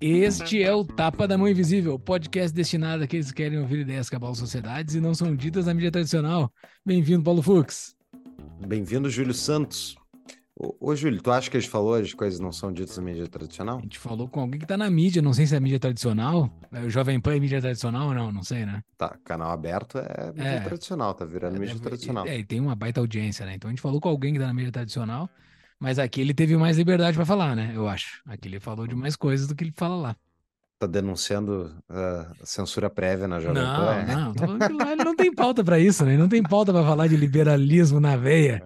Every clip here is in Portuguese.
Este é o Tapa da Mão Invisível, podcast destinado àqueles que querem ouvir ideias que abalam sociedades e não são ditas na mídia tradicional. Bem-vindo, Paulo Fux. Bem-vindo, Júlio Santos. Ô, ô, Júlio, tu acha que a gente falou as coisas não são ditas na mídia tradicional? A gente falou com alguém que tá na mídia, não sei se é mídia tradicional. O Jovem Pan é mídia tradicional ou não, não sei, né? Tá, canal aberto é mídia É. tradicional, tá virando É, mídia tradicional. É, e tem uma baita audiência, né? Então a gente falou com alguém que tá na mídia tradicional, mas aqui ele teve mais liberdade pra falar, né? Eu acho. Aqui ele falou de mais coisas do que ele fala lá. Tá denunciando ah, censura prévia na Jovem Não, Pan? é? não, tô falando que lá ele não tem pauta pra isso, né? Ele não tem pauta pra falar de liberalismo na veia.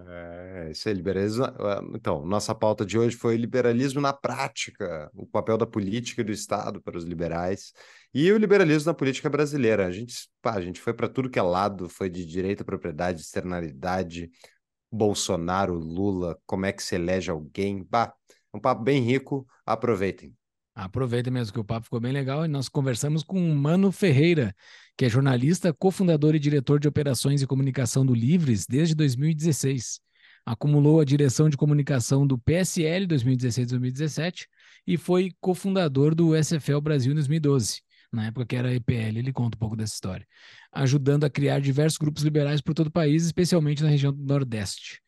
É, isso é liberalismo. ah, Então, nossa pauta de hoje foi liberalismo na prática, o papel da política e do Estado para os liberais e o liberalismo na política brasileira. A gente, pá, a gente foi para tudo que é lado, foi de direito à propriedade, externalidade, Bolsonaro, Lula, como é que se elege alguém. Bah, é um papo bem rico, aproveitem. Aproveita mesmo que o papo ficou bem legal e nós conversamos com Mano Ferreira, que é jornalista, cofundador e diretor de operações e comunicação do Livres desde 2016. Acumulou a direção de comunicação do PSL 2016-2017 e foi cofundador do SFL Brasil em 2012. Na época que era EPL, ele conta um pouco dessa história. Ajudando a criar diversos grupos liberais por todo o país, especialmente na região do Nordeste.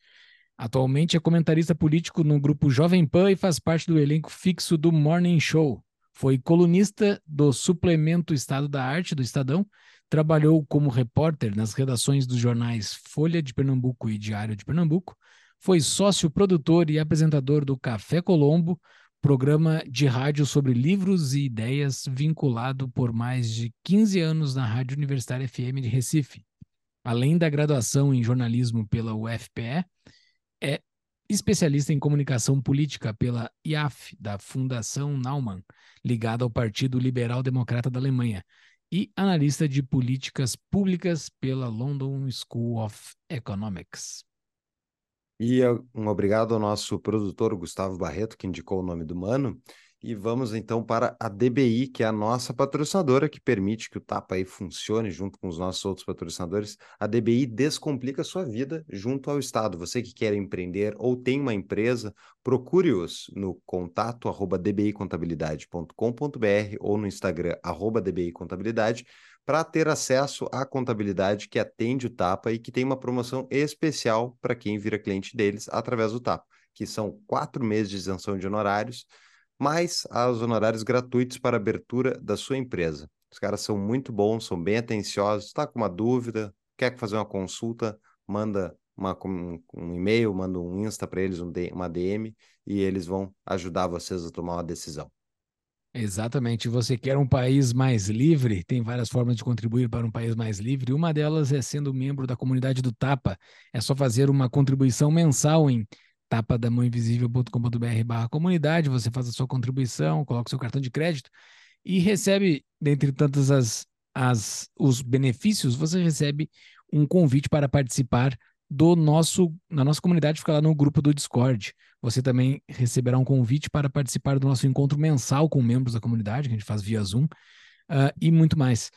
Atualmente é comentarista político no grupo Jovem Pan e faz parte do elenco fixo do Morning Show. Foi colunista do suplemento Estado da Arte do Estadão, trabalhou como repórter nas redações dos jornais Folha de Pernambuco e Diário de Pernambuco, foi sócio produtor e apresentador do Café Colombo, programa de rádio sobre livros e ideias vinculado por mais de 15 anos na Rádio Universitária FM de Recife. Além da graduação em jornalismo pela UFPE, é especialista em comunicação política pela IAF, da Fundação Naumann, ligada ao Partido Liberal Democrata da Alemanha, e analista de políticas públicas pela London School of Economics. E um obrigado ao nosso produtor Gustavo Barreto, que indicou o nome do Mano. E vamos então para a DBI, que é a nossa patrocinadora, que permite que o Tapa aí funcione junto com os nossos outros patrocinadores. A DBI descomplica a sua vida junto ao Estado. Você que quer empreender ou tem uma empresa, procure-os no contato arroba dbicontabilidade.com.br ou no Instagram arroba dbicontabilidade para ter acesso à contabilidade que atende o Tapa e que tem uma promoção especial para quem vira cliente deles através do Tapa, que são quatro meses de isenção de honorários, mais os honorários gratuitos para abertura da sua empresa. Os caras são muito bons, são bem atenciosos. Está com uma dúvida, quer fazer uma consulta, manda uma, um, um e-mail, manda um Insta para eles, um, uma DM, e eles vão ajudar vocês a tomar uma decisão. Exatamente. Você quer um país mais livre? Tem várias formas de contribuir para um país mais livre. Uma delas é sendo membro da comunidade do Tapa. É só fazer uma contribuição mensal em tapadamãoinvisível.com.br barra comunidade. Você faz a sua contribuição, coloca o seu cartão de crédito e recebe, dentre tantos as, as, os benefícios, você recebe um convite para participar do nosso, na nossa comunidade, fica lá no grupo do Discord. Você também receberá um convite para participar do nosso encontro mensal com membros da comunidade, que a gente faz via Zoom, uh, e muito mais.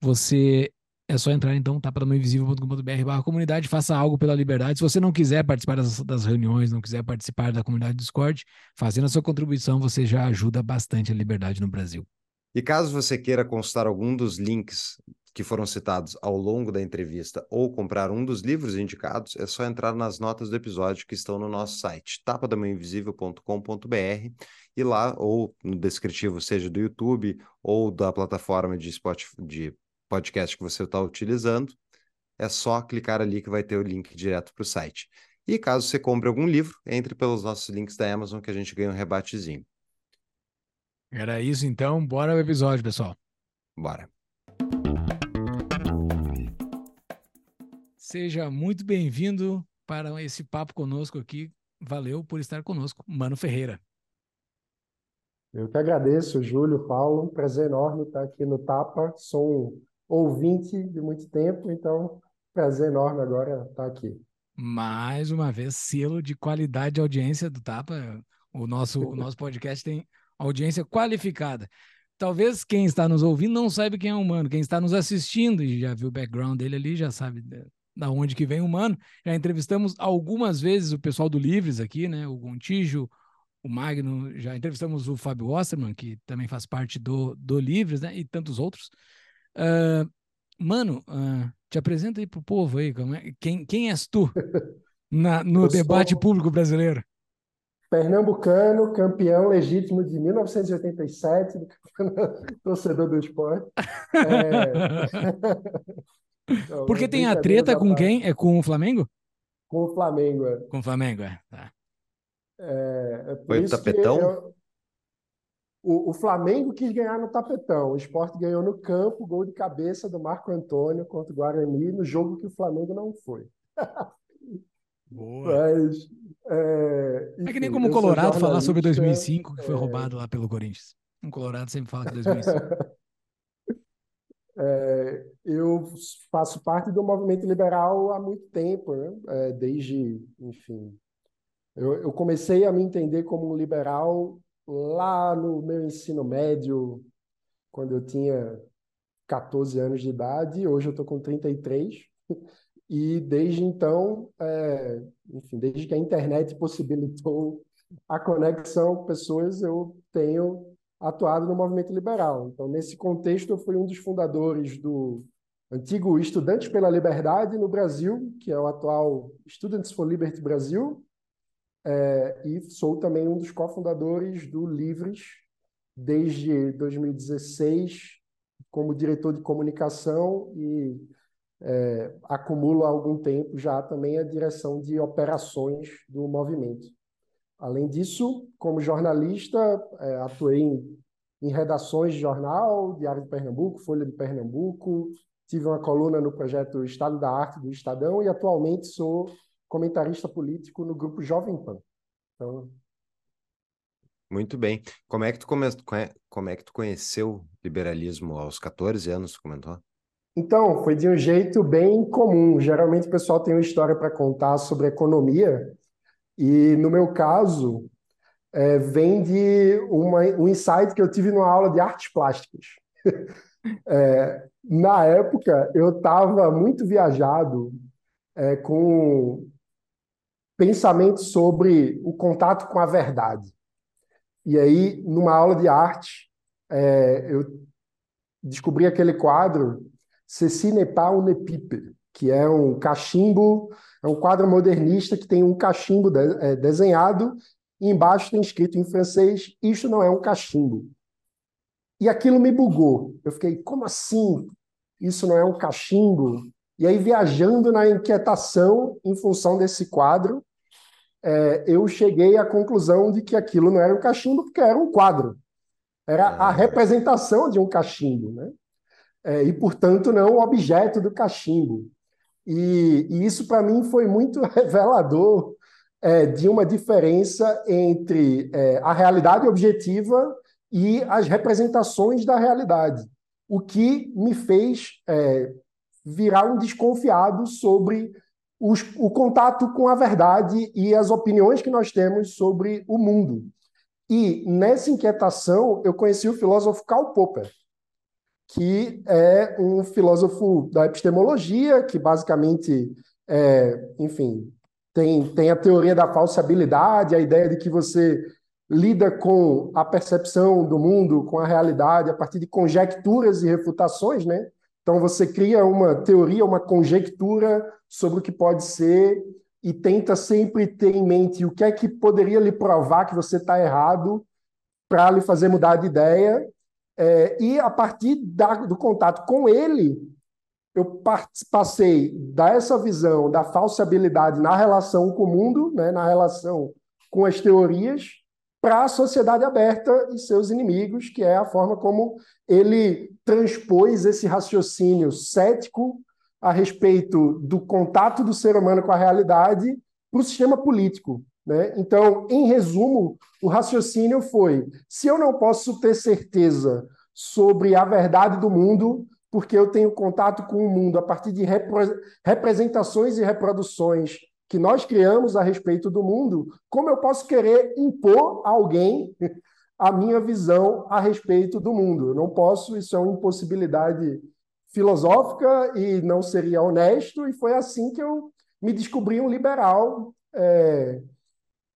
Você é só entrar então, tapadamãoinvisível.com.br barra comunidade, faça algo pela liberdade. Se você não quiser participar das, das, reuniões, não quiser participar da comunidade do Discord, fazendo a sua contribuição, você já ajuda bastante a liberdade no Brasil. E caso você queira consultar algum dos links que foram citados ao longo da entrevista ou comprar um dos livros indicados, é só entrar nas notas do episódio que estão no nosso site, tapadamãoinvisível.com.br e lá, ou no descritivo, seja do YouTube ou da plataforma de, Spotify, de podcast que você está utilizando, é só clicar ali que vai ter o link direto para o site. E caso você compre algum livro, entre pelos nossos links da Amazon que a gente ganha um rebatezinho. Era isso então, bora ao episódio, pessoal. Bora. Seja muito bem-vindo para esse papo conosco aqui. Valeu por estar conosco, Mano Ferreira. Eu que agradeço, Júlio, Paulo. Um prazer enorme estar aqui no Tapa. Sou um ouvinte de muito tempo, então prazer enorme agora estar aqui. Mais uma vez, selo de qualidade de audiência do Tapa. O nosso, o nosso podcast tem audiência qualificada. Talvez quem está nos ouvindo não saiba quem é o Mano. Quem está nos assistindo e já viu o background dele ali, já sabe da onde que vem o Mano. Já entrevistamos algumas vezes o pessoal do Livres aqui, né? O Gontijo, o Magno, já entrevistamos o Fábio Osterman, que também faz parte do, do Livres, né? E tantos outros. Uh, mano, uh, te apresenta aí pro povo aí, é, quem, quem és tu na, no Eu debate sou... público brasileiro? Pernambucano, campeão legítimo de 1987, torcedor do esporte. É... Porque tem a treta com quem? É com o Flamengo? Com o Flamengo, é. Com o Flamengo, é. Tá. É, é Foi o tapetão? Eu... O, o, Flamengo quis ganhar no tapetão. O esporte ganhou no campo, gol de cabeça do Marco Antônio contra o Guarani, no jogo que o Flamengo não foi. Boa. Mas, é, enfim, é que nem como o Colorado falar sobre 2005, que foi é... roubado lá pelo Corinthians. Um Colorado sempre fala que 2005. é, eu faço parte do movimento liberal há muito tempo, né? É, desde, enfim. Eu, eu comecei a me entender como um liberal lá no meu ensino médio, quando eu tinha 14 anos de idade, hoje eu estou com 33. E desde então, é, enfim, desde que a internet possibilitou a conexão pessoas, eu tenho atuado no movimento liberal. Então, nesse contexto, eu fui um dos fundadores do antigo Estudantes pela Liberdade no Brasil, que é o atual Students for Liberty Brasil, é, e sou também um dos cofundadores do Livres desde 2016 como diretor de comunicação e é, há algum tempo já também a direção de operações do movimento. Além disso, como jornalista, é, atuei em, em, redações de jornal, Diário de Pernambuco, Folha de Pernambuco, tive uma coluna no projeto Estado da Arte do Estadão e atualmente sou comentarista político no grupo Jovem Pan. Então... Muito bem. Como é que tu come... como é que tu conheceu liberalismo aos 14 anos, tu comentou? Então, foi de um jeito bem comum. Geralmente o pessoal tem uma história para contar sobre economia, e no meu caso, é, vem de uma, um insight que eu tive numa aula de artes plásticas. é, na época, eu estava muito viajado é, com pensamentos sobre o contato com a verdade. E aí, numa aula de arte, é, eu descobri aquele quadro Ceci un épipe, que é um cachimbo, é um quadro modernista que tem um cachimbo de, é, desenhado e embaixo tem escrito em francês: Isto não é um cachimbo. E aquilo me bugou. Eu fiquei, como assim? Isso não é um cachimbo? E aí, viajando na inquietação em função desse quadro, é, eu cheguei à conclusão de que aquilo não era um cachimbo, porque era um quadro. Era a ah. representação de um cachimbo. Né? É, e, portanto, não o objeto do cachimbo. E, e isso, para mim, foi muito revelador é, de uma diferença entre é, a realidade objetiva e as representações da realidade, o que me fez é, virar um desconfiado sobre os, o contato com a verdade e as opiniões que nós temos sobre o mundo. E nessa inquietação, eu conheci o filósofo Karl Popper, que é um filósofo da epistemologia, que basicamente, é, enfim, tem, tem a teoria da falsibilidade, a ideia de que você lida com a percepção do mundo, com a realidade, a partir de conjecturas e refutações, né? Então você cria uma teoria, uma conjectura sobre o que pode ser e tenta sempre ter em mente o que é que poderia lhe provar que você está errado para lhe fazer mudar de ideia é, e a partir da, do contato com ele, eu passei dessa visão da falsibilidade na relação com o mundo, né, na relação com as teorias, para a sociedade aberta e seus inimigos, que é a forma como ele transpôs esse raciocínio cético a respeito do contato do ser humano com a realidade para o sistema político. Né? Então, em resumo, o raciocínio foi: se eu não posso ter certeza sobre a verdade do mundo, porque eu tenho contato com o mundo a partir de representações e reproduções que nós criamos a respeito do mundo, como eu posso querer impor a alguém a minha visão a respeito do mundo. Eu não posso, isso é uma impossibilidade filosófica e não seria honesto, e foi assim que eu me descobri um liberal. É...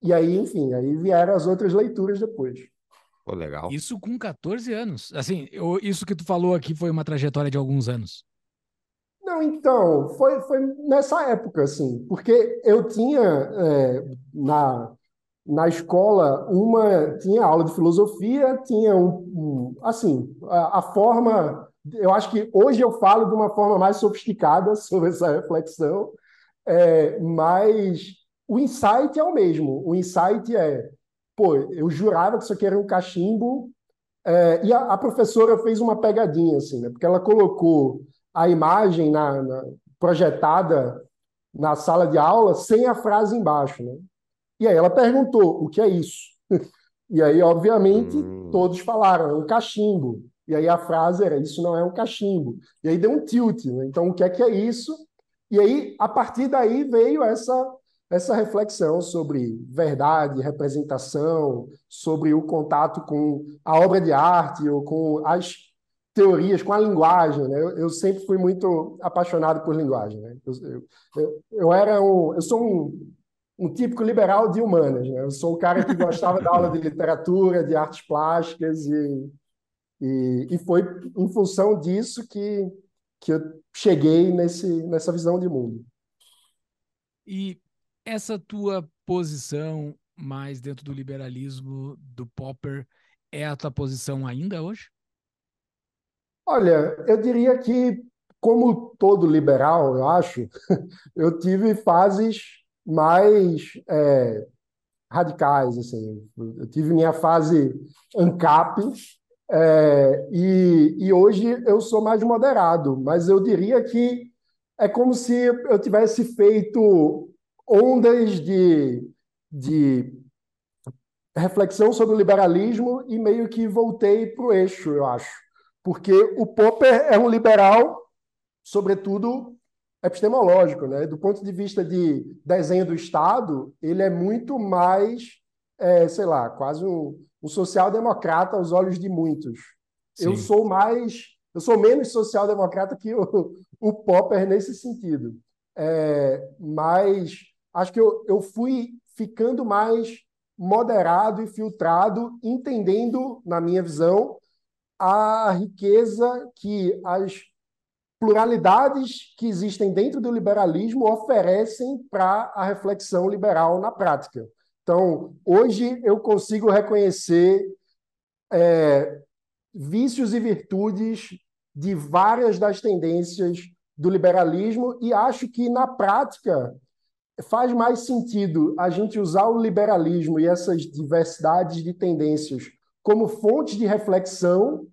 E aí, enfim, aí vieram as outras leituras depois. Pô, legal. Isso com 14 anos. Assim, eu, isso que tu falou aqui foi uma trajetória de alguns anos. Não, então, foi, foi nessa época, assim, porque eu tinha é, na, na escola uma tinha aula de filosofia, tinha um, um assim, a, a, forma, eu acho que hoje eu falo de uma forma mais sofisticada sobre essa reflexão, é, mas o insight é o mesmo. O insight é, pô, eu jurava que isso aqui era um cachimbo, é, e a, a, professora fez uma pegadinha, assim, né? Porque ela colocou a imagem na, na, projetada na sala de aula sem a frase embaixo, né? E aí ela perguntou: o que é isso? E aí, obviamente, hum. todos falaram: é um cachimbo. E aí a frase era: isso não é um cachimbo. E aí deu um tilt. Né? Então, o que é que é isso? E aí, a partir daí, veio essa, essa reflexão sobre verdade, representação, sobre o contato com a obra de arte ou com as teorias, com a linguagem. Né? Eu, eu sempre fui muito apaixonado por linguagem. Né? Eu, eu, eu, era um, eu sou um, um típico liberal de humanas. Né? Eu sou o cara que gostava da aula de literatura, de artes plásticas, e, e, e foi em função disso que, que eu cheguei nesse, nessa visão de mundo. E essa tua posição mais dentro do liberalismo do Popper é a tua posição ainda hoje? Olha, eu diria que, como todo liberal, eu acho, eu tive fases mais é, radicais. Assim. Eu tive minha fase ANCAP, é, e, e hoje eu sou mais moderado, mas eu diria que é como se eu tivesse feito ondas de, de reflexão sobre o liberalismo e meio que voltei para o eixo, eu acho. Porque o Popper é um liberal, sobretudo epistemológico, né? Do ponto de vista de desenho do Estado, ele é muito mais, é, sei lá, quase um, um social-democrata aos olhos de muitos. Sim. Eu sou mais, eu sou menos social-democrata que o, o Popper nesse sentido. É, mas acho que eu, eu fui ficando mais moderado e filtrado, entendendo, na minha visão, a riqueza que as pluralidades que existem dentro do liberalismo oferecem para a reflexão liberal na prática. Então, hoje eu consigo reconhecer é, vícios e virtudes de várias das tendências do liberalismo e acho que, na prática, faz mais sentido a gente usar o liberalismo e essas diversidades de tendências como fonte de reflexão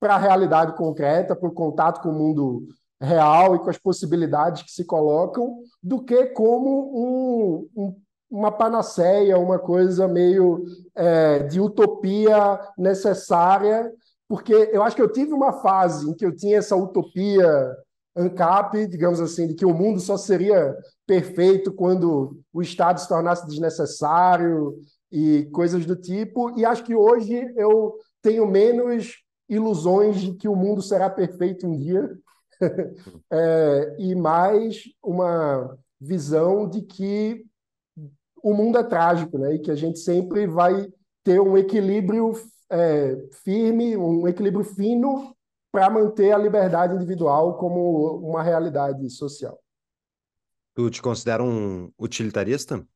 para a realidade concreta, para o contato com o mundo real e com as possibilidades que se colocam, do que como um, um, uma panaceia, uma coisa meio é, de utopia necessária, porque eu acho que eu tive uma fase em que eu tinha essa utopia ANCAP, digamos assim, de que o mundo só seria perfeito quando o Estado se tornasse desnecessário e coisas do tipo, e acho que hoje eu tenho menos ilusões de que o mundo será perfeito um dia, é, e mais uma visão de que o mundo é trágico, né? E que a gente sempre vai ter um equilíbrio é, firme, um equilíbrio fino para manter a liberdade individual como uma realidade social. Tu te considera um utilitarista?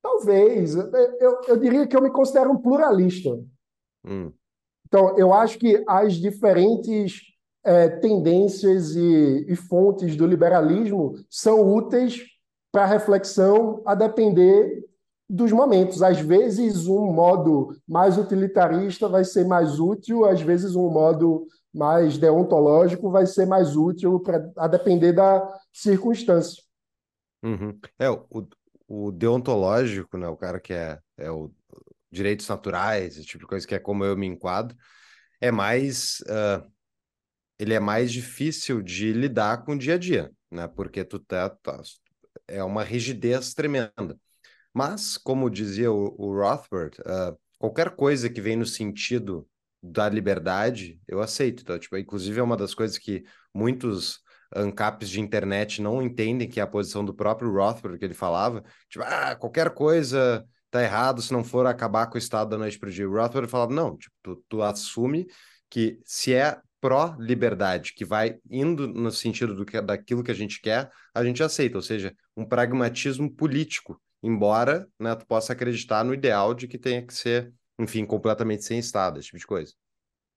Talvez. Eu, eu diria que eu me considero um pluralista. Hum. Então, eu acho que as diferentes é, tendências e, e fontes do liberalismo são úteis para reflexão a depender dos momentos. Às vezes, um modo mais utilitarista vai ser mais útil, às vezes, um modo mais deontológico vai ser mais útil pra, a depender da circunstância. Uhum. É, o, o deontológico, né, o cara que é, é o direitos naturais, esse tipo de coisa que é como eu me enquadro, é mais uh, ele é mais difícil de lidar com o dia a dia, né? Porque tu tá, tá é uma rigidez tremenda. Mas, como dizia o, o Rothbard, uh, qualquer coisa que vem no sentido da liberdade, eu aceito. Então, tipo, inclusive é uma das coisas que muitos ANCAPs de internet não entendem que é a posição do próprio Rothbard que ele falava, tipo, ah, qualquer coisa tá errado se não for acabar com o Estado da noite para o dia. O Rothbard falava, não, tipo, tu, tu assume que se é pró-liberdade, que vai indo no sentido do que, daquilo que a gente quer, a gente aceita, ou seja, um pragmatismo político, embora né, tu possa acreditar no ideal de que tenha que ser, enfim, completamente sem Estado, esse tipo de coisa.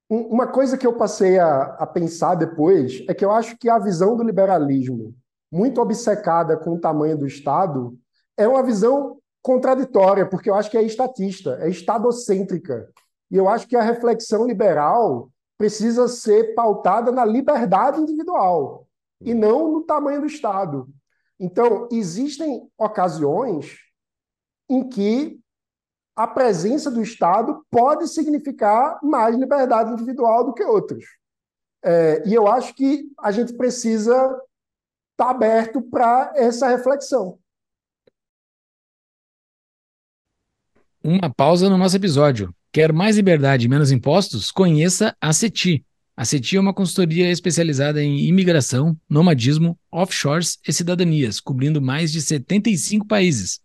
Uma coisa que eu passei a, a pensar depois é que eu acho que a visão do liberalismo, muito obcecada com o tamanho do Estado, é uma visão contraditória, porque eu acho que é estatista, é estadocêntrica. E eu acho que a reflexão liberal precisa ser pautada na liberdade individual e não no tamanho do Estado. Então, existem ocasiões em que a presença do Estado pode significar mais liberdade individual do que outras. É, e eu acho que a gente precisa estar tá aberto para essa reflexão. Uma pausa no nosso episódio. Quer mais liberdade e menos impostos? Conheça a CETI. A CETI é uma consultoria especializada em imigração, nomadismo, offshores e cidadanias, cobrindo mais de 75 países.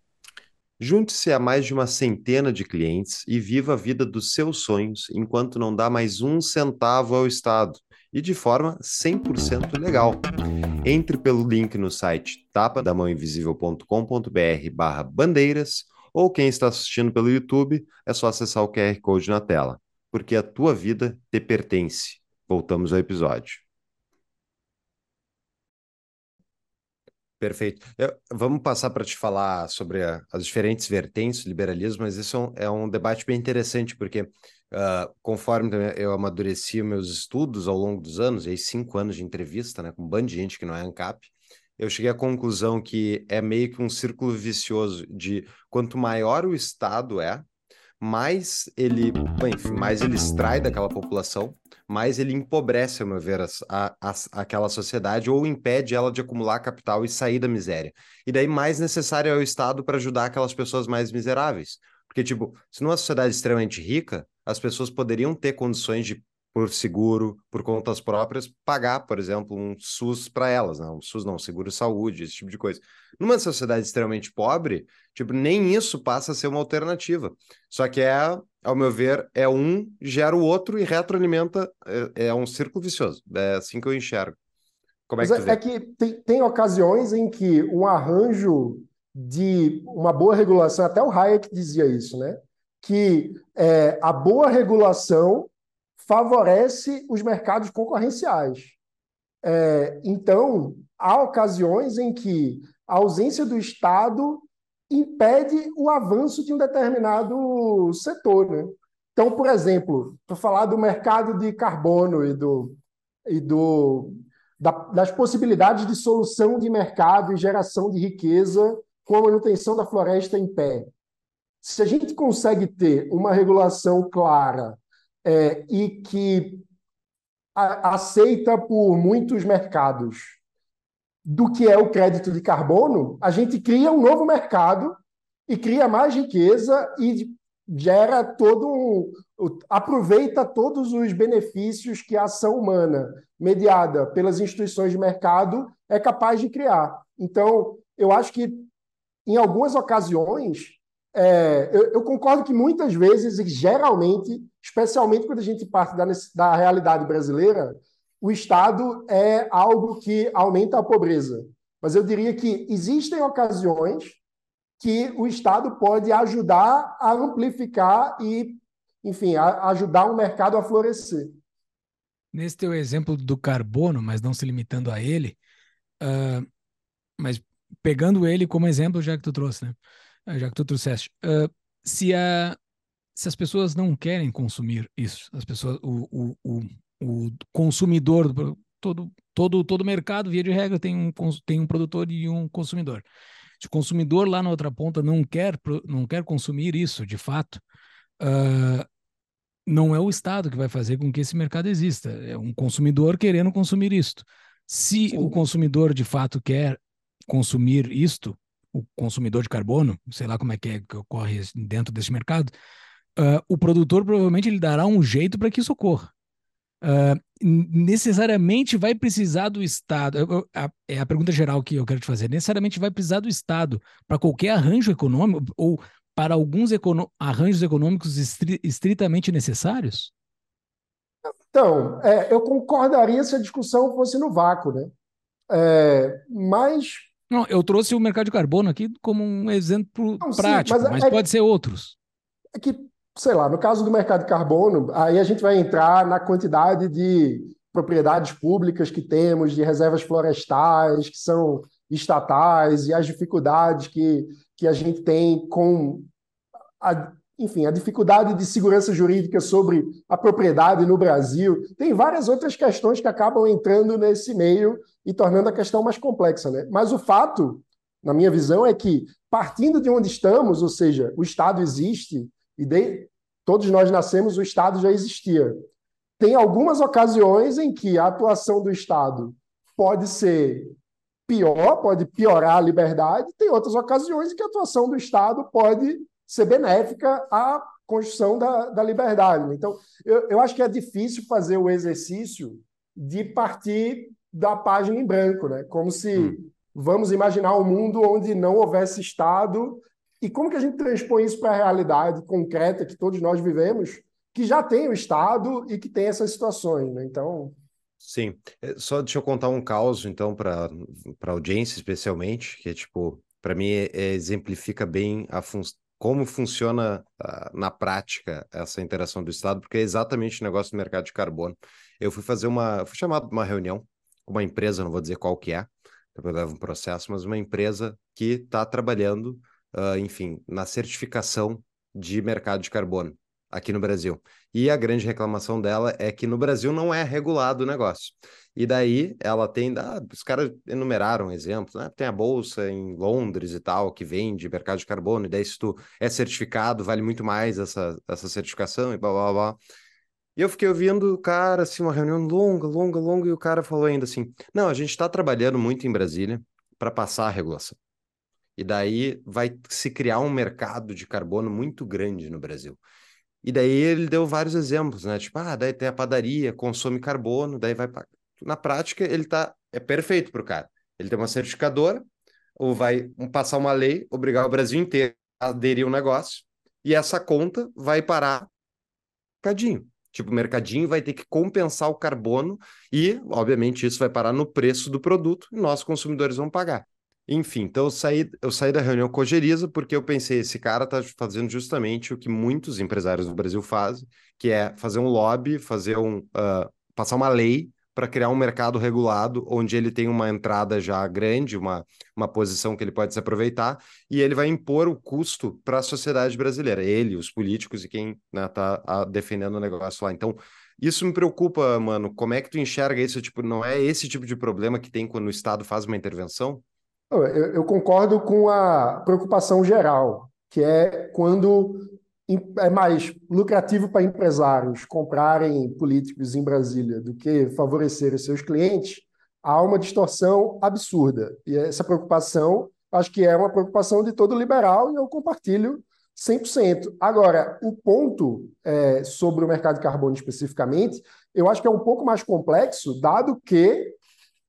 Junte-se a mais de uma centena de clientes e viva a vida dos seus sonhos enquanto não dá mais um centavo ao Estado e de forma 100% legal. Entre pelo link no site tapadamãoinvisível.com.br bandeiras ou quem está assistindo pelo YouTube é só acessar o QR Code na tela, porque a tua vida te pertence. Voltamos ao episódio. Perfeito. Eu, vamos passar para te falar sobre a, as diferentes vertentes do liberalismo, mas isso é um, é um debate bem interessante, porque uh, conforme eu amadureci meus estudos ao longo dos anos, e aí cinco anos de entrevista né, com um bando de gente que não é ANCAP, eu cheguei à conclusão que é meio que um círculo vicioso de quanto maior o Estado é, mais ele, enfim, mais ele extrai daquela população, mais ele empobrece, ao meu ver, a, a, aquela sociedade ou impede ela de acumular capital e sair da miséria. E daí mais necessário é o Estado para ajudar aquelas pessoas mais miseráveis. Porque, tipo, se numa sociedade extremamente rica, as pessoas poderiam ter condições de por seguro, por contas próprias, pagar, por exemplo, um SUS para elas, né? Um SUS não, seguro saúde, esse tipo de coisa. Numa sociedade extremamente pobre, tipo, nem isso passa a ser uma alternativa. Só que é, ao meu ver, é um gera o outro e retroalimenta, é, é um círculo vicioso. É assim que eu enxergo. Como é que, é, é que tem, tem ocasiões em que um arranjo de uma boa regulação, até o Hayek dizia isso, né? Que é, a boa regulação favorece os mercados concorrenciais. É, então, há ocasiões em que a ausência do Estado impede o avanço de um determinado setor. Né? Então, por exemplo, para falar do mercado de carbono e, do, e do, da, das possibilidades de solução de mercado e geração de riqueza com a manutenção da floresta em pé. Se a gente consegue ter uma regulação clara é, e que a, aceita por muitos mercados do que é o crédito de carbono, a gente cria um novo mercado e cria mais riqueza e gera todo um, aproveita todos os benefícios que a ação humana mediada pelas instituições de mercado é capaz de criar. Então, eu acho que em algumas ocasiões é, eu, eu, concordo que muitas vezes, e geralmente, especialmente quando a gente parte da, da realidade brasileira, o Estado é algo que aumenta a pobreza. Mas eu diria que existem ocasiões que o Estado pode ajudar a amplificar e, enfim, a ajudar o mercado a florescer. Nesse teu exemplo do carbono, mas não se limitando a ele, uh, mas pegando ele como exemplo, já que tu trouxe, né? Ah, já que tu trouxeste, uh, se, a, se as pessoas não querem consumir isso, as pessoas, o, o, o, o consumidor, todo, todo, todo mercado, via de regra, tem um, tem um produtor e um consumidor. Se o consumidor lá na outra ponta não quer, não quer consumir isso, de fato, uh, não é o Estado que vai fazer com que esse mercado exista, é um consumidor querendo consumir isto. Se o consumidor de fato quer consumir isto, o consumidor de carbono, sei lá como é que, é que ocorre dentro desse mercado, uh, o produtor provavelmente ele dará um jeito para que isso ocorra. Uh, necessariamente vai precisar do Estado. é a pergunta geral que eu quero te fazer. Necessariamente vai precisar do Estado para qualquer arranjo econômico ou para alguns econo arranjos econômicos estri estritamente necessários? Então, é, eu concordaria se a discussão fosse no vácuo, né? É, mas. Não, eu trouxe o mercado de carbono aqui como um exemplo Não, prático, sim, mas, mas é pode que, ser outros. É que, sei lá, no caso do mercado de carbono, aí a gente vai entrar na quantidade de propriedades públicas que temos, de reservas florestais que são estatais e as dificuldades que, que a gente tem com a, enfim, a dificuldade de segurança jurídica sobre a propriedade no Brasil. Tem várias outras questões que acabam entrando nesse meio e tornando a questão mais complexa. Né? Mas o fato, na minha visão, é que, partindo de onde estamos, ou seja, o Estado existe, e de, todos nós nascemos, o Estado já existia. Tem algumas ocasiões em que a atuação do Estado pode ser pior, pode piorar a liberdade, tem outras ocasiões em que a atuação do Estado pode ser benéfica à construção da, da liberdade. Né? Então, eu, eu acho que é difícil fazer o exercício de partir da página em branco, né? Como se hum. vamos imaginar um mundo onde não houvesse Estado e como que a gente transpõe isso para a realidade concreta que todos nós vivemos, que já tem o Estado e que tem essas situações, né? Então, Sim, é, só deixa eu contar um caos, então, para a audiência, especialmente, que é tipo, para mim, é, é, exemplifica bem a fun como funciona uh, na prática essa interação do Estado, porque é exatamente o negócio do mercado de carbono. Eu fui fazer uma, fui chamado para uma reunião uma empresa, não vou dizer qual que é, depois leva um processo, mas uma empresa que está trabalhando, uh, enfim, na certificação de mercado de carbono aqui no Brasil. E a grande reclamação dela é que no Brasil não é regulado o negócio. E daí ela tem, ah, os caras enumeraram exemplos, né? Tem a bolsa em Londres e tal, que vende mercado de carbono, e daí se tu é certificado, vale muito mais essa, essa certificação e blá blá blá. E eu fiquei ouvindo o cara, assim, uma reunião longa, longa, longa, e o cara falou ainda assim: não, a gente está trabalhando muito em Brasília para passar a regulação. E daí vai se criar um mercado de carbono muito grande no Brasil. E daí ele deu vários exemplos, né? Tipo, ah, daí tem a padaria, consome carbono, daí vai. Na prática, ele tá. É perfeito para o cara. Ele tem uma certificadora, ou vai passar uma lei, obrigar o Brasil inteiro a aderir um negócio, e essa conta vai parar mercadinho. Tipo, o mercadinho vai ter que compensar o carbono e, obviamente, isso vai parar no preço do produto e nós, consumidores, vamos pagar. Enfim, então eu saí, eu saí da reunião com o Geriza porque eu pensei, esse cara está fazendo justamente o que muitos empresários do Brasil fazem, que é fazer um lobby, fazer um uh, passar uma lei para criar um mercado regulado, onde ele tem uma entrada já grande, uma, uma posição que ele pode se aproveitar, e ele vai impor o custo para a sociedade brasileira, ele, os políticos e quem está né, defendendo o negócio lá. Então, isso me preocupa, mano. Como é que tu enxerga isso? Tipo, não é esse tipo de problema que tem quando o Estado faz uma intervenção? Eu, eu concordo com a preocupação geral, que é quando é mais lucrativo para empresários comprarem políticos em Brasília do que favorecer os seus clientes, há uma distorção absurda. E essa preocupação, acho que é uma preocupação de todo liberal e eu compartilho 100%. Agora, o ponto é, sobre o mercado de carbono especificamente, eu acho que é um pouco mais complexo, dado que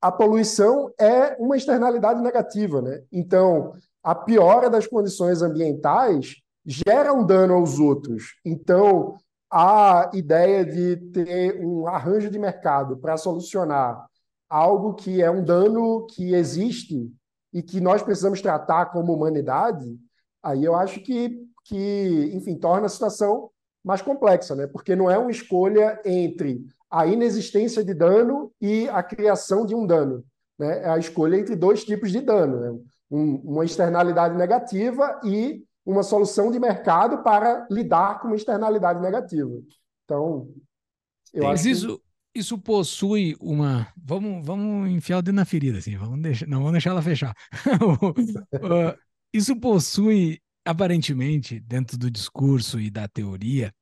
a poluição é uma externalidade negativa, né? Então, a piora das condições ambientais gera um dano aos outros. Então, a ideia de ter um arranjo de mercado para solucionar algo que é um dano que existe e que nós precisamos tratar como humanidade, aí eu acho que, que enfim, torna a situação mais complexa, né? Porque não é uma escolha entre a inexistência de dano e a criação de um dano. Né? É a escolha entre dois tipos de dano: né? um, uma externalidade negativa e uma solução de mercado para lidar com uma externalidade negativa. Então, eu Mas acho isso, que... isso possui uma. Vamos, vamos enfiar o dedo na ferida, assim, vamos deixar, não vamos deixar ela fechar. isso possui, aparentemente, dentro do discurso e da teoria,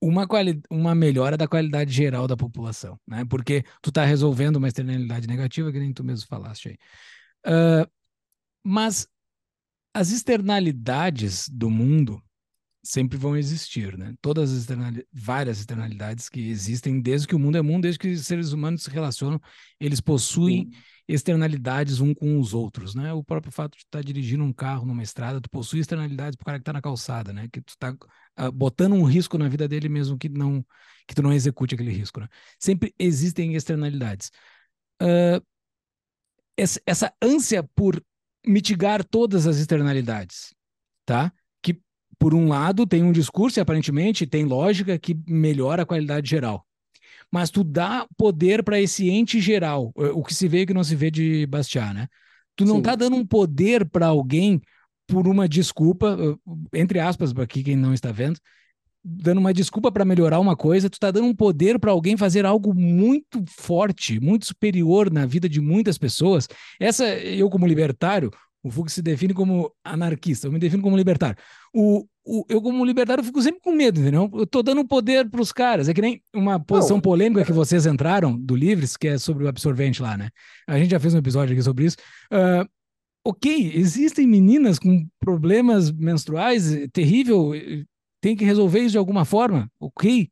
uma, quali uma melhora da qualidade geral da população, né? Porque tu está resolvendo uma externalidade negativa, que nem tu mesmo falaste aí. Uh, mas as externalidades do mundo, sempre vão existir, né? Todas as externalidades, várias externalidades que existem desde que o mundo é mundo, desde que os seres humanos se relacionam, eles possuem Sim. externalidades um com os outros, né? O próprio fato de estar tá dirigindo um carro numa estrada, tu possui externalidades para o cara que está na calçada, né? Que tu está uh, botando um risco na vida dele mesmo que não que tu não execute aquele risco, né? Sempre existem externalidades. Uh, essa, essa ânsia por mitigar todas as externalidades, tá? Que, por um lado, tem um discurso e aparentemente tem lógica que melhora a qualidade geral. Mas tu dá poder para esse ente geral, o que se vê e que não se vê de Bastiat, né? Tu não Sim. tá dando um poder para alguém por uma desculpa, entre aspas, para quem não está vendo, dando uma desculpa para melhorar uma coisa, tu tá dando um poder para alguém fazer algo muito forte, muito superior na vida de muitas pessoas. Essa, eu como libertário, o Fux se define como anarquista, eu me defino como libertário. O, o, eu, como libertário, fico sempre com medo, entendeu? Eu tô dando poder para os caras. É que nem uma posição Não. polêmica que vocês entraram do Livres, que é sobre o absorvente lá, né? A gente já fez um episódio aqui sobre isso. Uh, ok, existem meninas com problemas menstruais terrível, tem que resolver isso de alguma forma, ok?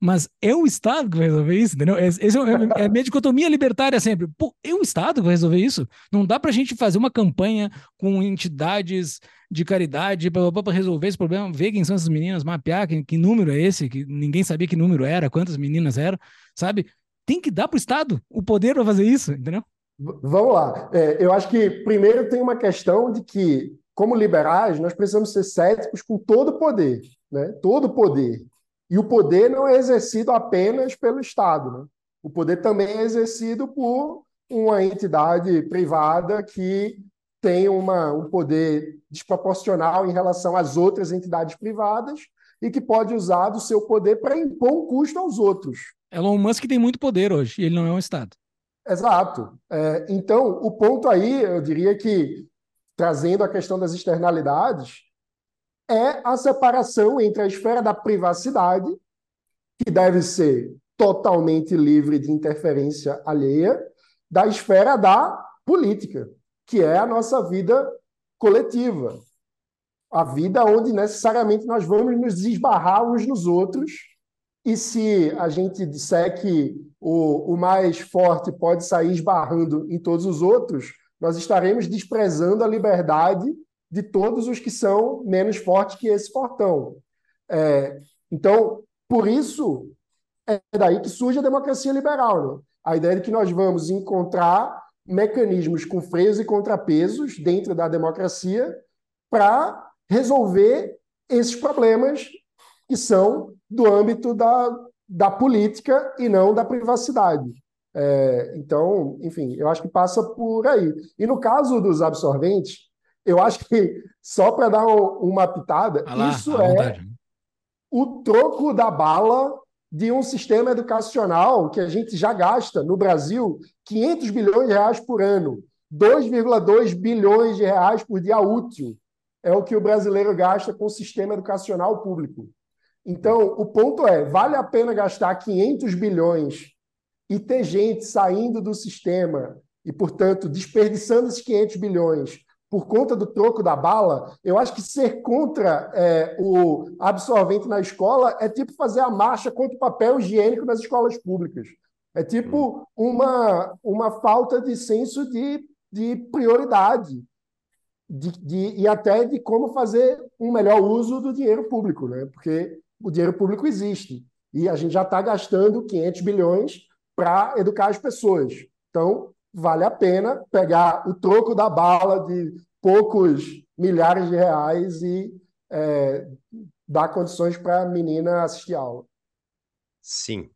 Mas é o Estado que vai resolver isso, entendeu? Essa é, é, a minha dicotomia libertária sempre. Pô, é o Estado que vai resolver isso? Não dá para a gente fazer uma campanha com entidades de caridade para resolver esse problema, ver quem são essas meninas, mapear que, que número é esse, que ninguém sabia que número era, quantas meninas eram, sabe? Tem que dar para o Estado o poder para fazer isso, entendeu? Vamos lá. É, eu acho que primeiro tem uma questão de que, como liberais, nós precisamos ser céticos com todo o poder né? todo o poder. E o poder não é exercido apenas pelo Estado. Né? O poder também é exercido por uma entidade privada que tem uma, um poder desproporcional em relação às outras entidades privadas e que pode usar do seu poder para impor um custo aos outros. Elon Musk tem muito poder hoje e ele não é um Estado. Exato. É, então, o ponto aí, eu diria que, trazendo a questão das externalidades, é a separação entre a esfera da privacidade, que deve ser totalmente livre de interferência alheia, da esfera da política, que é a nossa vida coletiva. A vida onde necessariamente nós vamos nos esbarrar uns nos outros. E se a gente disser que o, o mais forte pode sair esbarrando em todos os outros, nós estaremos desprezando a liberdade de todos os que são menos fortes que esse fortão. É, então, por isso, é daí que surge a democracia liberal. Né? A ideia de que nós vamos encontrar mecanismos com freios e contrapesos dentro da democracia para resolver esses problemas que são do âmbito da, da política e não da privacidade. É, então, enfim, eu acho que passa por aí. E no caso dos absorventes, eu acho que, só para dar uma pitada, ah lá, isso é o troco da bala de um sistema educacional que a gente já gasta no Brasil 500 bilhões de reais por ano, 2,2 bilhões de reais por dia útil. É o que o brasileiro gasta com o sistema educacional público. Então, o ponto é: vale a pena gastar 500 bilhões e ter gente saindo do sistema e, portanto, desperdiçando esses 500 bilhões por conta do troco da bala, eu acho que ser contra é, o absorvente na escola é tipo fazer a marcha contra o papel higiênico nas escolas públicas. É tipo hum. uma, uma falta de senso de, de prioridade de, de, e até de como fazer um melhor uso do dinheiro público, né? porque o dinheiro público existe e a gente já está gastando 500 bilhões para educar as pessoas. Então, vale a pena pegar o troco da bala de poucos milhares de reais e é, dar condições para a menina assistir aula. Sim,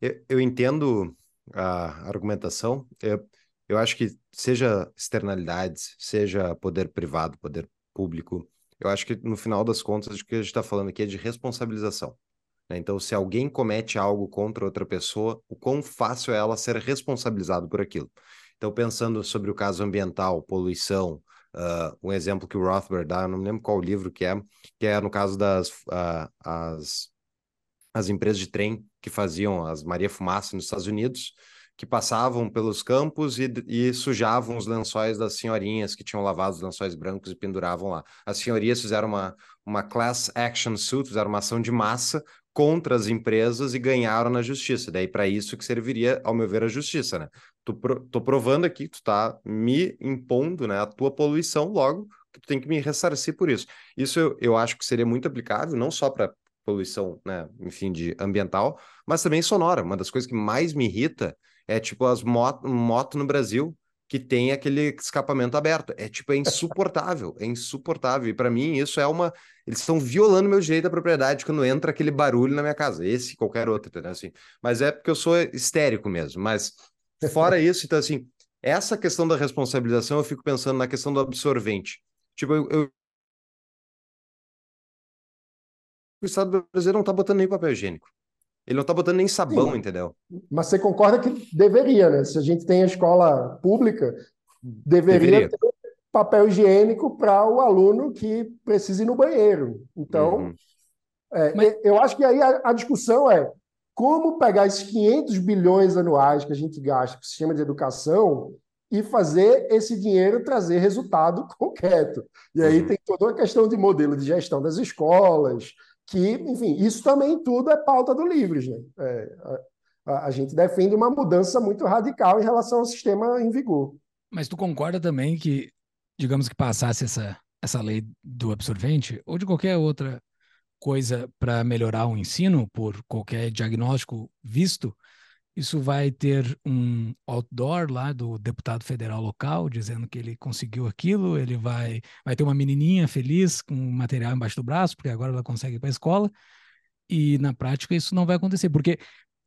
eu, eu entendo a argumentação. Eu, eu acho que seja externalidades, seja poder privado, poder público, eu acho que no final das contas o que a gente está falando aqui é de responsabilização. Né? Então, se alguém comete algo contra outra pessoa, o quão fácil é ela ser responsabilizado por aquilo. Então, pensando sobre o caso ambiental, poluição, uh, um exemplo que o Rothbard dá, não me lembro qual livro que é, que é no caso das uh, as, as empresas de trem que faziam as Maria Fumaça nos Estados Unidos, que passavam pelos campos e, e, sujavam os lençóis das senhorinhas que tinham lavado os lençóis brancos e penduravam lá. As senhorias fizeram uma, uma class action suit, fizeram uma ação de massa contra as empresas e ganharam na justiça. Daí para isso que serviria, ao meu ver, a justiça, né? Tu pro, tô provando aqui, tu tá me impondo, né, a tua poluição, logo que tu tem que me ressarcir por isso. Isso eu, eu acho que seria muito aplicável, não só para poluição, né, enfim, de ambiental, mas também sonora. Uma das coisas que mais me irrita é tipo as motos moto no Brasil que tem aquele escapamento aberto. É tipo, é insuportável, é insuportável. E para mim isso é uma eles estão violando meu direito à propriedade quando entra aquele barulho na minha casa, esse qualquer outro, entendeu? Assim, mas é porque eu sou histérico mesmo, mas fora isso, então assim, essa questão da responsabilização, eu fico pensando na questão do absorvente. Tipo, eu, eu... o Estado brasileiro não tá botando nem papel higiênico. Ele não tá botando nem sabão, Sim, entendeu? Mas você concorda que deveria, né? Se a gente tem a escola pública, deveria, deveria. ter papel higiênico para o aluno que precisa ir no banheiro. Então, uhum. é, Mas... eu acho que aí a, a, discussão é como pegar esses 500 bilhões anuais que a gente gasta para o sistema de educação e fazer esse dinheiro trazer resultado concreto. E aí uhum. tem toda uma questão de modelo de gestão das escolas, que, enfim, isso também tudo é pauta do Livres. Né? É, a, a gente defende uma mudança muito radical em relação ao sistema em vigor. Mas tu concorda também que digamos que passasse essa, essa lei do absorvente, ou de qualquer outra coisa para melhorar o ensino, por qualquer diagnóstico visto, isso vai ter um outdoor lá do deputado federal local dizendo que ele conseguiu aquilo, ele vai, vai ter uma menininha feliz com material embaixo do braço, porque agora ela consegue ir para a escola, e na prática isso não vai acontecer, porque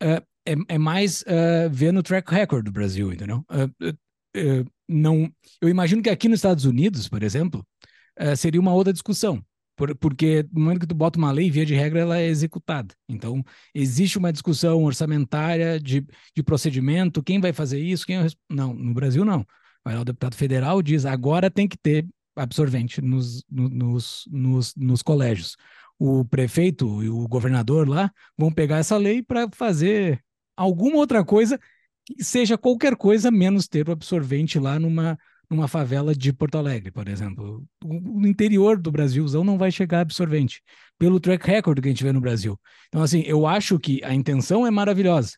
uh, é, é, mais uh, ver no track record do Brasil, entendeu? Uh, não. Eu imagino que aqui nos Estados Unidos, por exemplo, seria uma outra discussão. Por, porque no momento que tu bota uma lei, via de regra, ela é executada. Então, existe uma discussão orçamentária de, de procedimento, quem vai fazer isso, quem... É não, no Brasil não. Vai lá o deputado federal diz, agora tem que ter absorvente nos, nos, nos, nos colégios. O prefeito e o governador lá vão pegar essa lei para fazer alguma outra coisa seja qualquer coisa menos ter o absorvente lá numa, numa favela de Porto Alegre, por exemplo. O, interior do Brasilzão não vai chegar absorvente, pelo track record que a gente vê no Brasil. Então, assim, eu acho que a intenção é maravilhosa,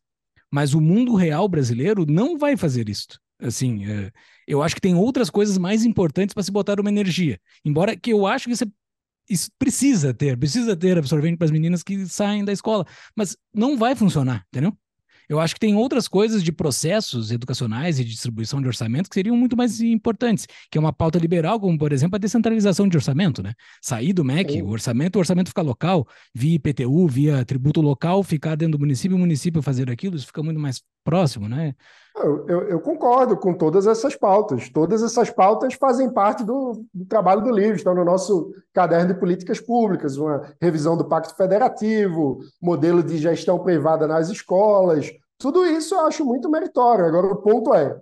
mas o mundo real brasileiro não vai fazer isso. Assim, é, eu acho que tem outras coisas mais importantes para se botar uma energia. Embora que eu acho que isso, isso precisa ter, precisa ter absorvente para as meninas que saem da escola, mas não vai funcionar, entendeu? Eu acho que tem outras coisas de processos educacionais e de distribuição de orçamento que seriam muito mais importantes, que é uma pauta liberal, como, por exemplo, a descentralização de orçamento, né? Sair do MEC, o orçamento, o orçamento fica local, via IPTU, via tributo local, ficar dentro do município, o município fazer aquilo, isso fica muito mais próximo, né? Eu, eu, eu, concordo com todas essas pautas. Todas essas pautas fazem parte do, do, trabalho do livro, estão no nosso caderno de políticas públicas, uma revisão do Pacto Federativo, modelo de gestão privada nas escolas. Tudo isso eu acho muito meritório. Agora, o ponto é,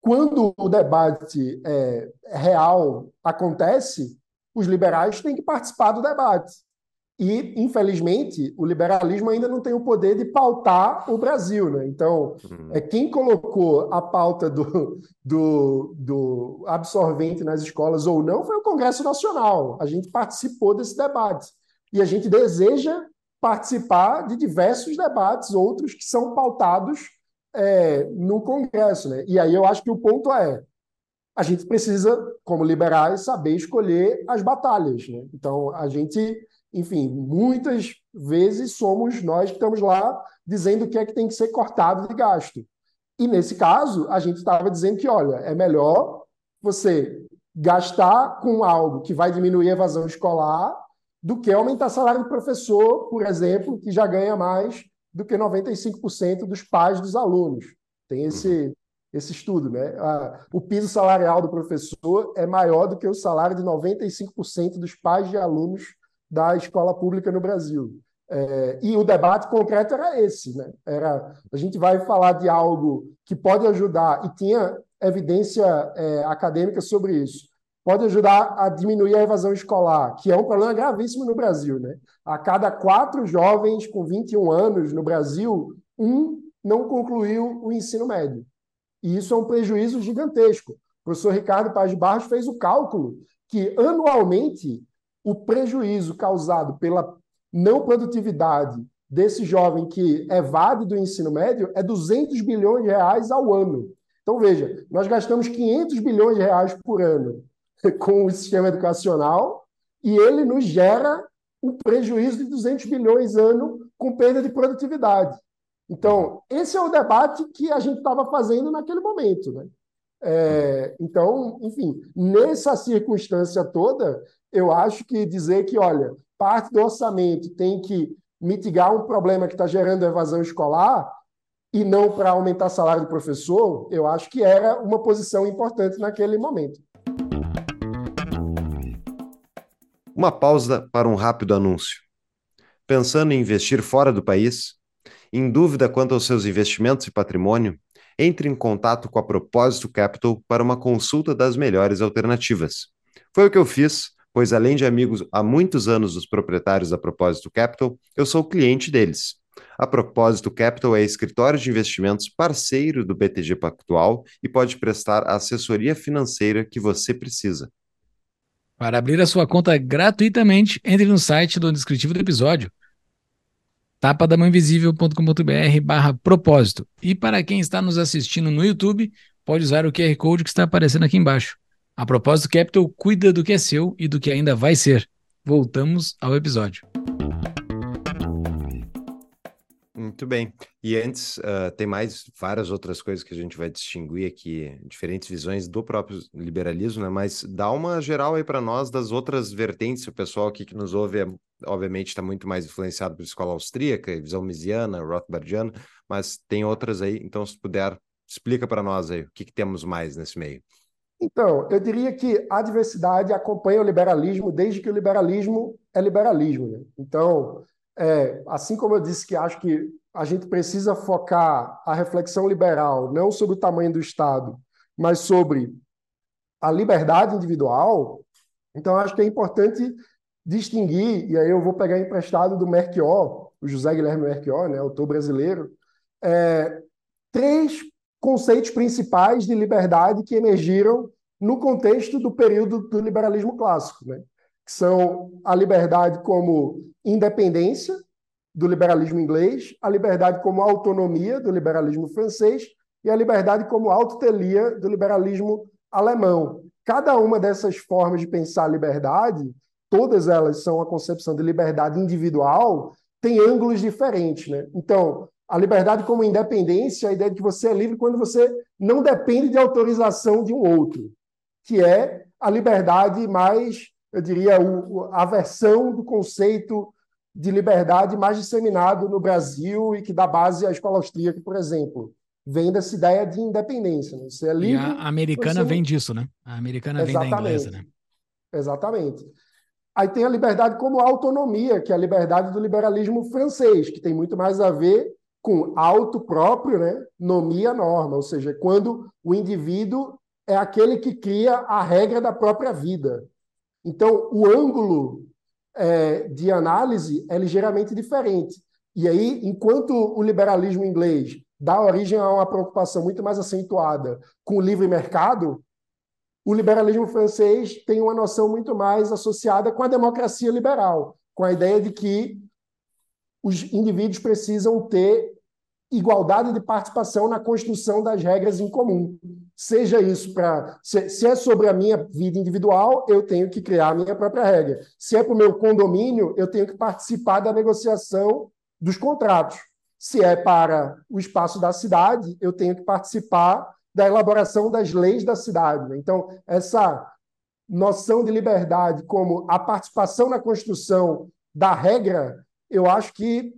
quando o debate é, real acontece, os liberais têm que participar do debate. E, infelizmente, o liberalismo ainda não tem o poder de pautar o Brasil. Né? Então, uhum. é, quem colocou a pauta do, do, do absorvente nas escolas ou não foi o Congresso Nacional. A gente participou desse debate. E a gente deseja participar de diversos debates, outros que são pautados é, no Congresso. Né? E aí eu acho que o ponto é: a gente precisa, como liberais, saber escolher as batalhas. Né? Então, a gente enfim, muitas vezes somos nós que estamos lá dizendo o que é que tem que ser cortado de gasto. E nesse caso, a gente estava dizendo que, olha, é melhor você gastar com algo que vai diminuir a evasão escolar do que aumentar o salário do professor, por exemplo, que já ganha mais do que 95% dos pais dos alunos. Tem esse, uhum. esse estudo, né? o piso salarial do professor é maior do que o salário de 95% dos pais de alunos da escola pública no Brasil. É, e o debate concreto era esse, né? Era a gente vai falar de algo que pode ajudar e tinha evidência é, acadêmica sobre isso. Pode ajudar a diminuir a evasão escolar, que é um problema gravíssimo no Brasil, né? A cada quatro jovens com 21 anos no Brasil, um não concluiu o ensino médio. E isso é um prejuízo gigantesco. O professor Ricardo Paz de Barros fez o cálculo que, anualmente, o prejuízo causado pela não produtividade desse jovem que evade do ensino médio é 200 bilhões de reais ao ano. Então, veja, nós gastamos 500 bilhões de reais por ano com o sistema educacional e ele nos gera um prejuízo de 200 bilhões ano com perda de produtividade. Então, esse é o debate que a gente estava fazendo naquele momento. Né? É, então, enfim, nessa circunstância toda, eu acho que dizer que, olha, parte do orçamento tem que mitigar um problema que está gerando evasão escolar e não para aumentar salário do professor, eu acho que era uma posição importante naquele momento. Uma pausa para um rápido anúncio. Pensando em investir fora do país? Em dúvida quanto aos seus investimentos e patrimônio? Entre em contato com a Propósito Capital para uma consulta das melhores alternativas. Foi o que eu fiz pois além de amigos há muitos anos dos proprietários da Propósito Capital, eu sou cliente deles. A Propósito Capital é escritório de investimentos parceiro do BTG Pactual e pode prestar a assessoria financeira que você precisa. Para abrir a sua conta gratuitamente, entre no site do descritivo do episódio tapadamãoinvisível.com.br barra propósito. E para quem está nos assistindo no YouTube, pode usar o QR Code que está aparecendo aqui embaixo. A propósito, Capital cuida do que é seu e do que ainda vai ser. Voltamos ao episódio. Muito bem. E antes, uh, tem mais várias outras coisas que a gente vai distinguir aqui, diferentes visões do próprio liberalismo, né? Mas dá uma geral aí para nós das outras vertentes. O pessoal aqui que nos ouve, é, obviamente, está muito mais influenciado pela escola austríaca, visão misiana, Rothbardiana, mas tem outras aí. Então, se puder, explica para nós aí o que, que temos mais nesse meio. Então, eu diria que a diversidade acompanha o liberalismo desde que o liberalismo é liberalismo. Né? Então, é, assim como eu disse que acho que a gente precisa focar a reflexão liberal não sobre o tamanho do Estado, mas sobre a liberdade individual, então acho que é importante distinguir, e aí eu vou pegar emprestado do Merquior, o José Guilherme Merquior, né, autor brasileiro, é, três conceitos principais de liberdade que emergiram no contexto do período do liberalismo clássico, né? que são a liberdade como independência do liberalismo inglês, a liberdade como autonomia do liberalismo francês e a liberdade como autotelia do liberalismo alemão. Cada uma dessas formas de pensar a liberdade, todas elas são a concepção de liberdade individual, tem ângulos diferentes. Né? Então, a liberdade como independência, a ideia de que você é livre quando você não depende de autorização de um outro que é a liberdade mais, eu diria, a versão do conceito de liberdade mais disseminado no Brasil e que dá base à escola austríaca, por exemplo. Vem dessa ideia de independência. Né? Você é livre. E a americana você... vem disso, né? A americana Exatamente. vem da inglesa, né? Exatamente. Aí tem a liberdade como autonomia, que é a liberdade do liberalismo francês, que tem muito mais a ver com auto próprio, né? Nomia norma, ou seja, quando o indivíduo é aquele que cria a regra da própria vida. Então, o ângulo é, de análise é ligeiramente diferente. E aí, enquanto o liberalismo inglês dá origem a uma preocupação muito mais acentuada com o livre mercado, o liberalismo francês tem uma noção muito mais associada com a democracia liberal, com a ideia de que os indivíduos precisam ter igualdade de participação na construção das regras em comum. Seja isso para. Se, se, é sobre a minha vida individual, eu tenho que criar a minha própria regra. Se é para o meu condomínio, eu tenho que participar da negociação dos contratos. Se é para o espaço da cidade, eu tenho que participar da elaboração das leis da cidade. Então, essa noção de liberdade como a participação na construção da regra, eu acho que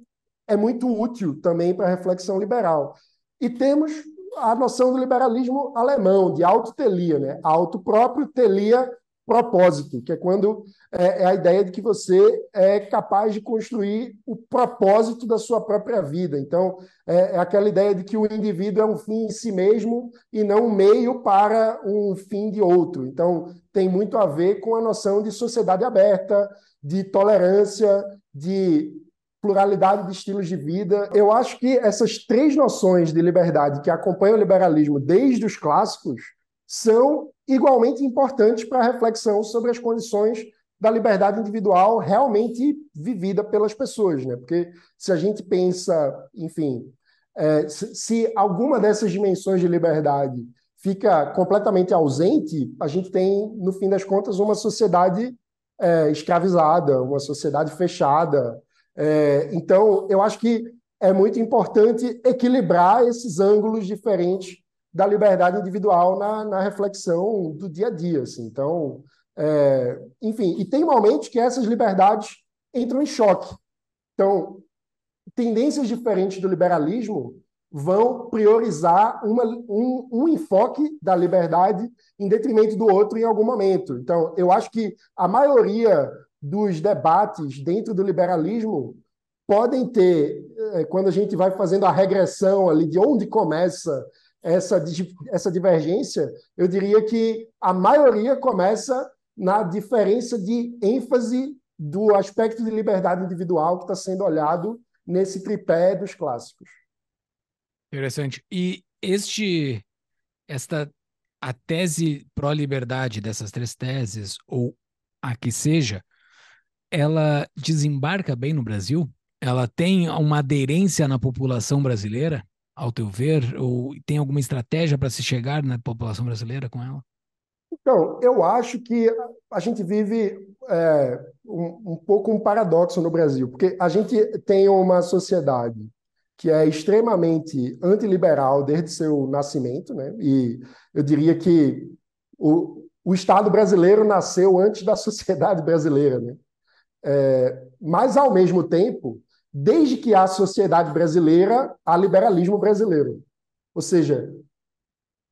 é muito útil também para a reflexão liberal. E temos a noção do liberalismo alemão, de autotelia, né? auto próprio, telia propósito, que é quando é, é, a ideia de que você é capaz de construir o propósito da sua própria vida. Então, é, é aquela ideia de que o indivíduo é um fim em si mesmo e não um meio para um fim de outro. Então, tem muito a ver com a noção de sociedade aberta, de tolerância, de pluralidade de estilos de vida. Eu acho que essas três noções de liberdade que acompanham o liberalismo desde os clássicos são igualmente importantes para a reflexão sobre as condições da liberdade individual realmente vivida pelas pessoas, né? Porque se a gente pensa, enfim, é, se alguma dessas dimensões de liberdade fica completamente ausente, a gente tem, no fim das contas, uma sociedade é, escravizada, uma sociedade fechada. É, então, eu acho que é muito importante equilibrar esses ângulos diferentes da liberdade individual na, na reflexão do dia a dia. Assim. Então, é, enfim, e tem momentos que essas liberdades entram em choque. Então, tendências diferentes do liberalismo vão priorizar uma, um, um enfoque da liberdade em detrimento do outro em algum momento. Então, eu acho que a maioria dos debates dentro do liberalismo podem ter, é, quando a gente vai fazendo a regressão ali de onde começa essa, essa divergência, eu diria que a maioria começa na diferença de ênfase do aspecto de liberdade individual que está sendo olhado nesse tripé dos clássicos. Interessante. E este, esta, a tese pró-liberdade dessas três teses, ou a que seja, ela desembarca bem no Brasil? Ela tem uma aderência na população brasileira, ao teu ver? Ou tem alguma estratégia para se chegar na população brasileira com ela? Então, eu acho que a gente vive é, um, um pouco um paradoxo no Brasil, porque a gente tem uma sociedade que é extremamente antiliberal desde seu nascimento, né? e eu diria que o, o Estado brasileiro nasceu antes da sociedade brasileira. Né? É, mas, ao mesmo tempo, desde que há sociedade brasileira, há liberalismo brasileiro. Ou seja,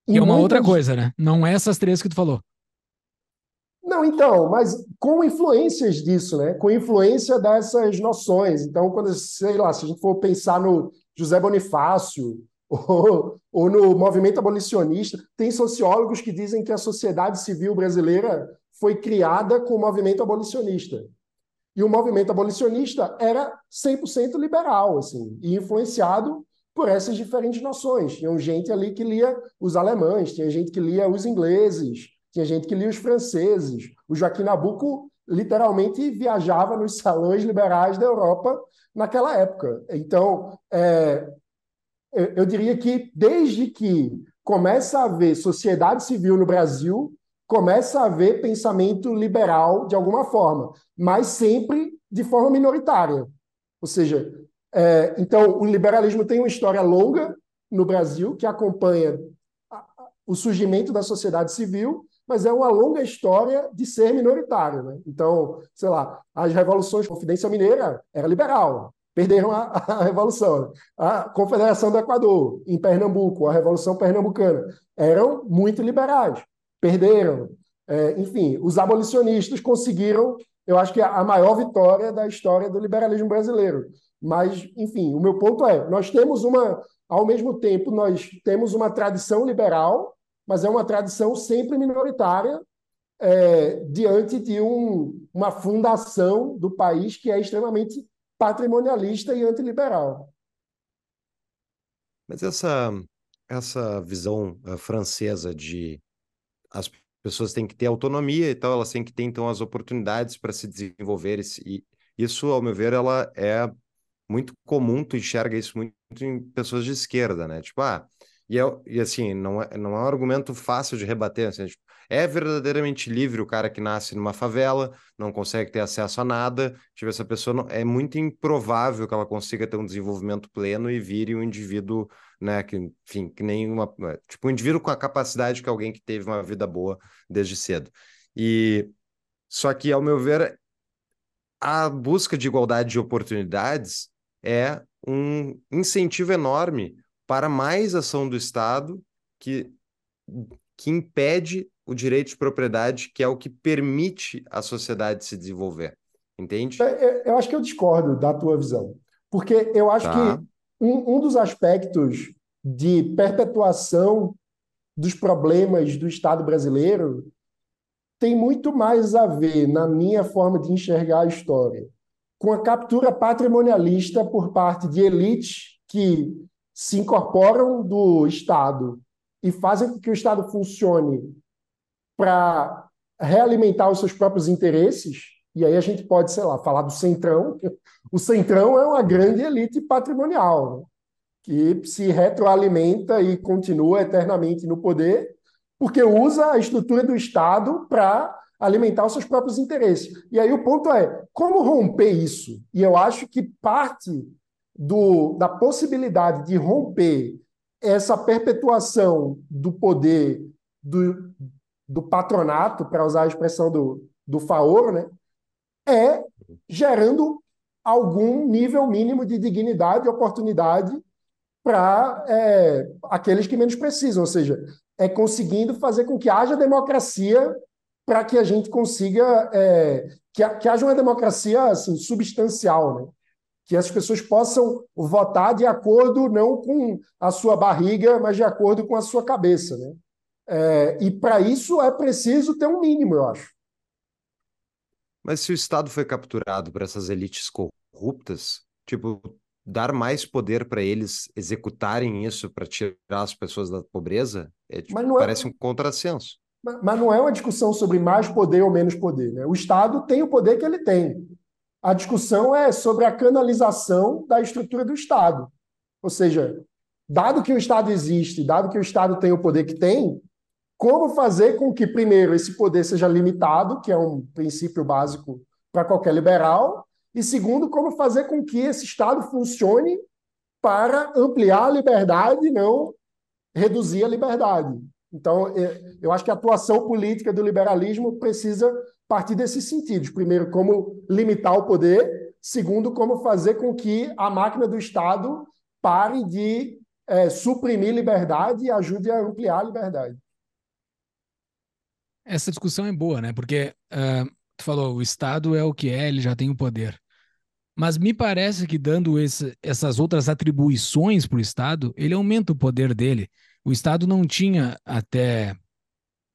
e é uma muitas... outra coisa, né? Não é essas três que tu falou. Não, então, mas com influências disso, né? Com influência dessas noções. Então, quando, sei lá, se a gente for pensar no José Bonifácio ou, ou no movimento abolicionista, tem sociólogos que dizem que a sociedade civil brasileira foi criada com o movimento abolicionista. E o movimento abolicionista era 100% liberal, assim, e influenciado por essas diferentes noções. Tinha gente ali que lia os alemães, tinha gente que lia os ingleses, tinha gente que lia os franceses. O Joaquim Nabuco literalmente viajava nos salões liberais da Europa naquela época. Então, é, eu diria que desde que começa a haver sociedade civil no Brasil, começa a haver pensamento liberal de alguma forma, mas sempre de forma minoritária. Ou seja, é, então, o liberalismo tem uma história longa no Brasil que acompanha o surgimento da sociedade civil, mas é uma longa história de ser minoritário. Né? Então, sei lá, as revoluções, Confidência Mineira era liberal, perderam a, a revolução. A Confederação do Equador, em Pernambuco, a Revolução Pernambucana, eram muito liberais, perderam. É, enfim, os abolicionistas conseguiram, eu acho que a maior vitória da história do liberalismo brasileiro. Mas, enfim, o meu ponto é: nós temos uma, ao mesmo tempo, nós temos uma tradição liberal, mas é uma tradição sempre minoritária é, diante de um, uma fundação do país que é extremamente patrimonialista e antiliberal. Mas essa, essa visão uh, francesa de as pessoas têm que ter autonomia e tal, elas têm que ter então as oportunidades para se desenvolver e isso, ao meu ver, ela é muito comum, tu enxerga isso muito em pessoas de esquerda, né? Tipo, ah, e, é, e assim, não é, não é um argumento fácil de rebater, assim, tipo, é verdadeiramente livre o cara que nasce numa favela, não consegue ter acesso a nada, tipo, essa pessoa não, é muito improvável que ela consiga ter um desenvolvimento pleno e vire um indivíduo, né, que, enfim, que nem uma, tipo, um indivíduo com a capacidade que alguém que teve uma vida boa desde cedo. E, só que, ao meu ver, a busca de igualdade de oportunidades é um incentivo enorme para mais ação do Estado que, que impede o direito de propriedade, que é o que permite a sociedade se desenvolver. Entende? É, é, eu acho que eu discordo da tua visão. Porque eu acho tá. que um, um dos aspectos de perpetuação dos problemas do Estado brasileiro tem muito mais a ver, na minha forma de enxergar a história, com a captura patrimonialista por parte de elites que se incorporam do Estado e fazem com que o Estado funcione para realimentar os seus próprios interesses, e aí a gente pode, sei lá, falar do Centrão. O Centrão é uma grande elite patrimonial, que se retroalimenta e continua eternamente no poder, porque usa a estrutura do Estado para alimentar os seus próprios interesses. E aí o ponto é, como romper isso? E eu acho que parte do, da possibilidade de romper essa perpetuação do poder do, do patronato, para usar a expressão do, do Faoro, né, é gerando algum nível mínimo de dignidade e oportunidade para é, aqueles que menos precisam, ou seja, é conseguindo fazer com que haja democracia para que a gente consiga é, que, que haja uma democracia assim, substancial, né? que as pessoas possam votar de acordo não com a sua barriga, mas de acordo com a sua cabeça. Né? É, e para isso é preciso ter um mínimo, eu acho. Mas se o Estado foi capturado por essas elites corruptas, tipo, dar mais poder para eles executarem isso para tirar as pessoas da pobreza, é, tipo, é parece um contrassenso. Mas não é uma discussão sobre mais poder ou menos poder. Né? O Estado tem o poder que ele tem. A discussão é sobre a canalização da estrutura do Estado. Ou seja, dado que o Estado existe, dado que o Estado tem o poder que tem, como fazer com que, primeiro, esse poder seja limitado, que é um princípio básico para qualquer liberal, e segundo, como fazer com que esse Estado funcione para ampliar a liberdade não reduzir a liberdade. Então, é, eu acho que a atuação política do liberalismo precisa partir desses sentidos. Primeiro, como limitar o poder. Segundo, como fazer com que a máquina do Estado pare de é, suprimir liberdade e ajude a ampliar a liberdade. Essa discussão é boa, né? Porque uh, tu falou, o Estado é o que é, ele já tem o poder. Mas me parece que dando esse, essas outras atribuições para o Estado, ele aumenta o poder dele. O Estado não tinha até.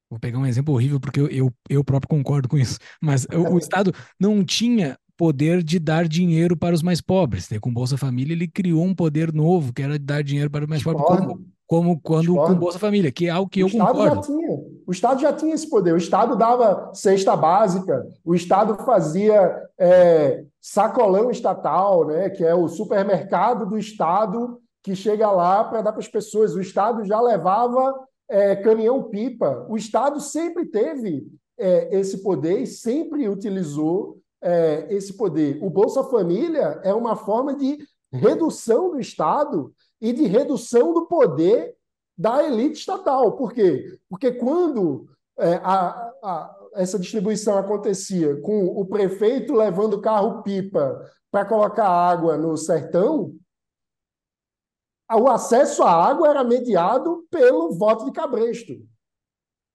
Vou pegar um exemplo horrível, porque eu, eu, eu próprio concordo com isso. Mas o, o Estado não tinha poder de dar dinheiro para os mais pobres. Com Bolsa Família, ele criou um poder novo, que era de dar dinheiro para os mais pobres, como, como quando com Bolsa Família, que é algo que o eu Estado concordo. Já tinha. O Estado já tinha esse poder. O Estado dava cesta básica, o Estado fazia é, sacolão estatal, né, que é o supermercado do Estado que chega lá para dar para as pessoas. O Estado já levava é, caminhão-pipa. O Estado sempre teve é, esse poder e sempre utilizou é, esse poder. O Bolsa Família é uma forma de redução do Estado e de redução do poder da elite estatal. Por quê? Porque quando é, a, a, essa distribuição acontecia com o prefeito levando carro-pipa para colocar água no sertão, o acesso à água era mediado pelo voto de cabresto.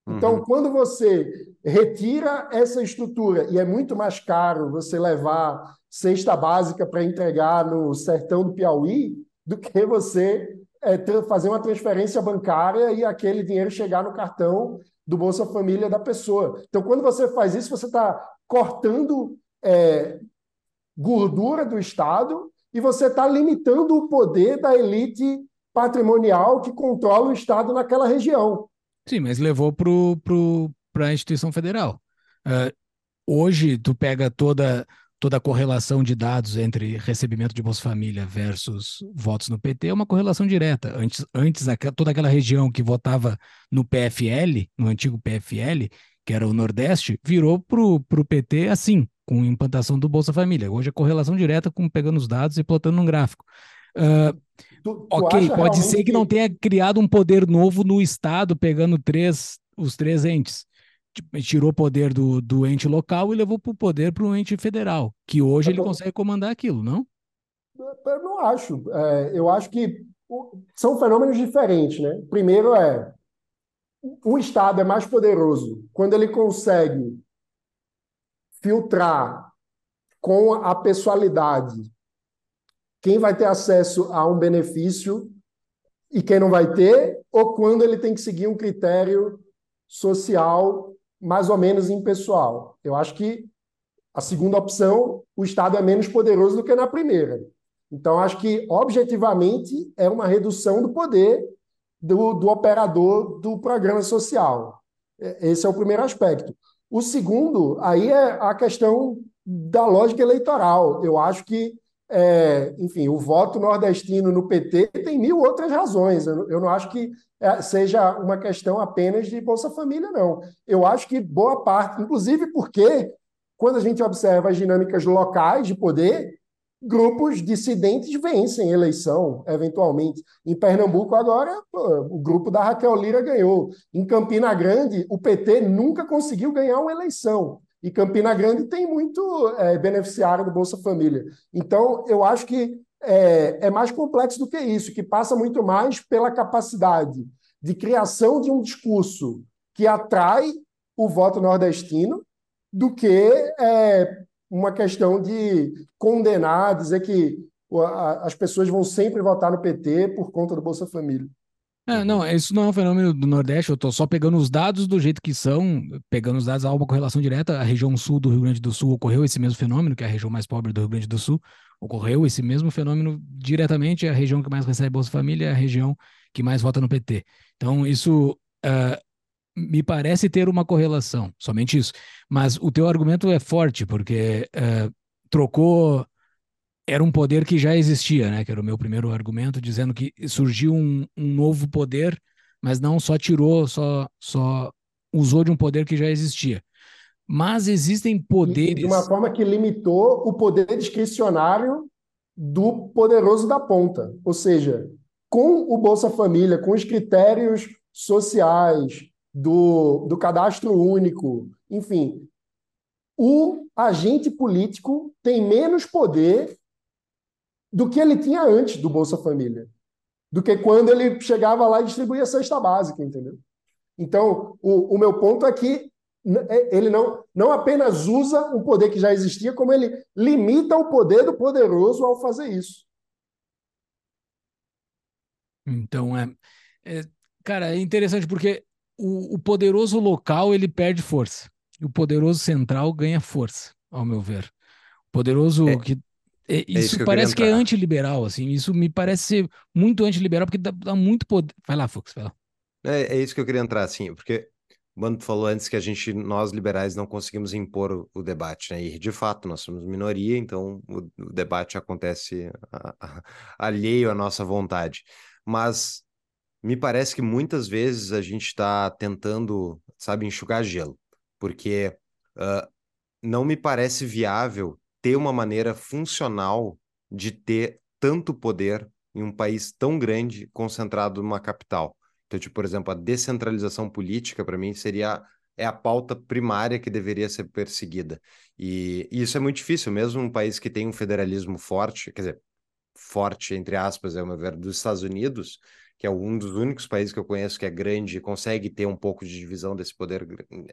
Então, uhum. quando você retira essa estrutura, e é muito mais caro você levar cesta básica para entregar no sertão do Piauí, do que você é, fazer uma transferência bancária e aquele dinheiro chegar no cartão do Bolsa Família da pessoa. Então, quando você faz isso, você está cortando é, gordura do Estado e você está limitando o poder da elite patrimonial que controla o Estado naquela região. Sim, mas levou para a instituição federal. Uh, hoje, tu pega toda, toda a correlação de dados entre recebimento de Bolsa Família versus votos no PT, é uma correlação direta. Antes, antes toda aquela região que votava no PFL, no antigo PFL, que era o Nordeste, virou para o PT assim com a implantação do Bolsa Família. Hoje é correlação direta com pegando os dados e plotando num gráfico. Uh, tu, tu ok, pode ser que, que não tenha criado um poder novo no Estado, pegando três, os três entes. Tipo, tirou o poder do, do ente local e levou o poder para o ente federal, que hoje ele consegue comandar aquilo, não? Eu não acho. É, eu acho que são fenômenos diferentes. Né? Primeiro é o Estado é mais poderoso quando ele consegue filtrar com a pessoalidade quem vai ter acesso a um benefício e quem não vai ter, ou quando ele tem que seguir um critério social mais ou menos impessoal. Eu acho que A segunda opção, o Estado é menos poderoso do que na primeira. Então, acho que, objetivamente, é uma redução do poder do, do operador do programa social. É, esse é o primeiro aspecto. O segundo, aí é a questão da lógica eleitoral. Eu acho que, é, enfim, o voto nordestino no PT tem mil outras razões. Eu, eu não acho que é, seja uma questão apenas de Bolsa Família, não. Eu acho que boa parte, inclusive porque, quando a gente observa as dinâmicas locais de poder, grupos dissidentes vencem eleição, eventualmente. Em Pernambuco, agora, o grupo da Raquel Lira ganhou. Em Campina Grande, o PT nunca conseguiu ganhar uma eleição. E Campina Grande tem muito é, beneficiário do Bolsa Família. Então, eu acho que é, é mais complexo do que isso, que passa muito mais pela capacidade de criação de um discurso que atrai o voto nordestino do que é, uma questão de condenar, dizer que as pessoas vão sempre votar no PT por conta do Bolsa Família. É, não, isso não é um fenômeno do Nordeste, eu estou só pegando os dados do jeito que são, pegando os dados, há uma correlação direta. A região sul do Rio Grande do Sul ocorreu esse mesmo fenômeno, que é a região mais pobre do Rio Grande do Sul, ocorreu esse mesmo fenômeno diretamente. A região que mais recebe Bolsa Família é a região que mais vota no PT. Então, isso uh, me parece ter uma correlação, somente isso. Mas o teu argumento é forte, porque uh, trocou. Era um poder que já existia, né? Que era o meu primeiro argumento, dizendo que surgiu um, um novo poder, mas não só tirou, só, só usou de um poder que já existia. Mas existem poderes. De uma forma que limitou o poder discricionário do poderoso da ponta. Ou seja, com o Bolsa Família, com os critérios sociais, do, do cadastro único, enfim, o agente político tem menos poder do que ele tinha antes do Bolsa Família, do que quando ele chegava lá e distribuía a cesta básica, entendeu? Então, o, o meu ponto é que é, ele não, não apenas usa um poder que já existia, como ele limita o poder do poderoso ao fazer isso. Então, é, é cara, é interessante porque o, o poderoso local ele perde força. E o poderoso central ganha força, ao meu ver. O poderoso é, que. É, isso, é isso que parece que é antiliberal, assim. Isso me parece ser muito antiliberal, porque dá, dá muito poder. Vai lá, Fux, vai lá. É, é isso que eu queria entrar, assim, porque o Mano falou antes que a gente, nós liberais, não conseguimos impor o, o debate, né? E de fato, nós somos minoria, então o, o debate acontece a, a, alheio à nossa vontade. Mas me parece que muitas vezes a gente está tentando, sabe, enxugar gelo, porque uh, não me parece viável ter uma maneira funcional de ter tanto poder em um país tão grande concentrado numa capital. Então, tipo, por exemplo, a descentralização política, para mim, seria é a pauta primária que deveria ser perseguida. E, e, isso é muito difícil, mesmo um país que tem um federalismo forte, quer dizer, forte, entre aspas, é o meu ver, dos Estados Unidos, que é um dos únicos países que eu conheço que é grande e consegue ter um pouco de divisão desse poder.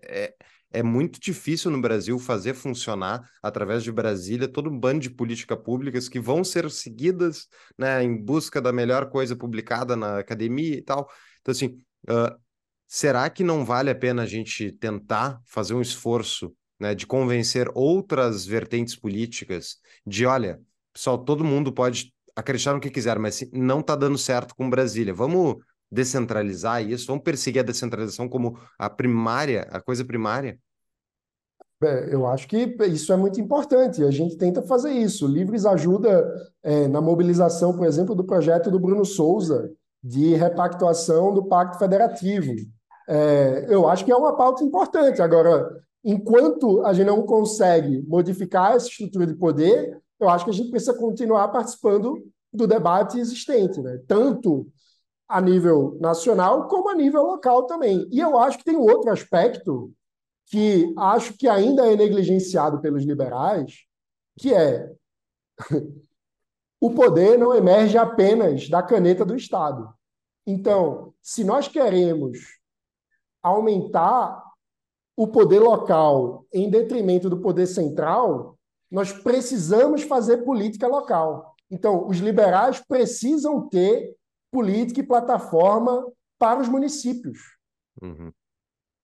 É, é muito difícil no Brasil fazer funcionar, através de Brasília, todo um bando de políticas públicas que vão ser seguidas né, em busca da melhor coisa publicada na academia e tal. Então, assim, uh, será que não vale a pena a gente tentar fazer um esforço né, de convencer outras vertentes políticas de, olha, pessoal, todo mundo pode acreditar no que quiser, mas não está dando certo com Brasília. Vamos descentralizar isso? Vamos perseguir a descentralização como a primária, a coisa primária? É, eu acho que isso é muito importante. A gente tenta fazer isso. Livres ajuda é, na mobilização, por exemplo, do projeto do Bruno Souza de repactuação do Pacto Federativo. É, eu acho que é uma pauta importante. Agora, enquanto a gente não consegue modificar essa estrutura de poder, eu acho que a gente precisa continuar participando do debate existente, né? tanto a nível nacional como a nível local também. E eu acho que tem outro aspecto que acho que ainda é negligenciado pelos liberais, que é o poder não emerge apenas da caneta do Estado. Então, se nós queremos aumentar o poder local em detrimento do poder central, nós precisamos fazer política local. Então, os liberais precisam ter política e plataforma para os municípios. Uhum.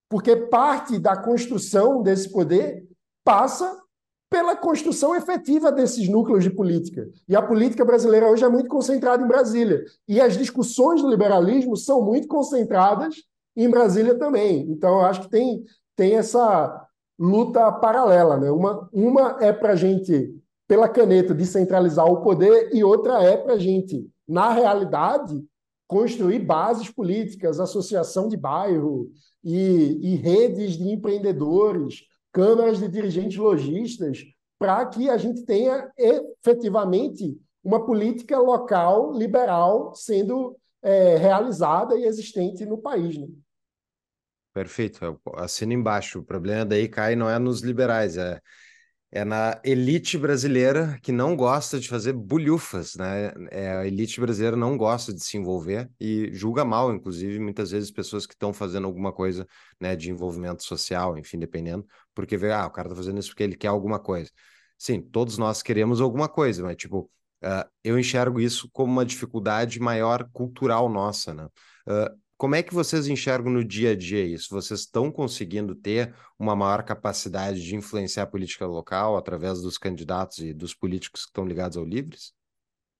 Porque parte da construção desse poder passa pela construção efetiva desses núcleos de política. E a política brasileira hoje é muito concentrada em Brasília. E as discussões do liberalismo são muito concentradas em Brasília também. Então, eu acho que tem, tem essa luta paralela. Né? Uma, uma é para a gente, pela caneta, descentralizar o poder, e outra é para a gente, na realidade, construir bases políticas, associação de bairro e, e redes de empreendedores câmaras de dirigentes lojistas, para que a gente tenha efetivamente uma política local liberal sendo é, realizada e existente no país. Né? Perfeito, eu assino embaixo. O problema daí cai não é nos liberais, é é na elite brasileira que não gosta de fazer bulhufas, né? É, a elite brasileira não gosta de se envolver e julga mal, inclusive, muitas vezes pessoas que estão fazendo alguma coisa, né, de envolvimento social, enfim, dependendo, porque vê, ah, o cara tá fazendo isso porque ele quer alguma coisa. Sim, todos nós queremos alguma coisa, mas, tipo, uh, eu enxergo isso como uma dificuldade maior cultural nossa, né? Uh, como é que vocês enxergam no dia a dia isso? Vocês estão conseguindo ter uma maior capacidade de influenciar a política local através dos candidatos e dos políticos que estão ligados ao Livres?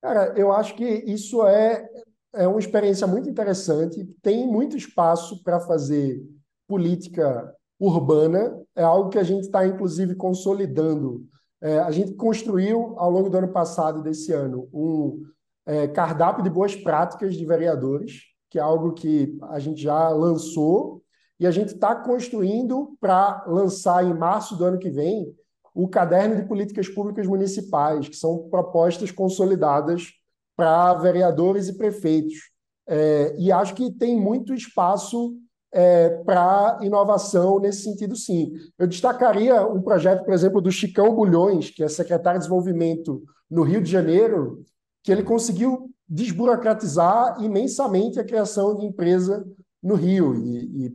Cara, eu acho que isso é, é uma experiência muito interessante. Tem muito espaço para fazer política urbana. É algo que a gente está, inclusive, consolidando. É, a gente construiu, ao longo do ano passado e desse ano, um é, cardápio de boas práticas de vereadores que é algo que a gente já lançou e a gente está construindo para lançar em março do ano que vem o caderno de políticas públicas municipais, que são propostas consolidadas para vereadores e prefeitos. É, e acho que tem muito espaço é, para inovação nesse sentido, sim. Eu destacaria um projeto, por exemplo, do Chicão Bulhões, que é secretário de Desenvolvimento no Rio de Janeiro, que ele conseguiu desburocratizar imensamente a criação de empresa no Rio. E, e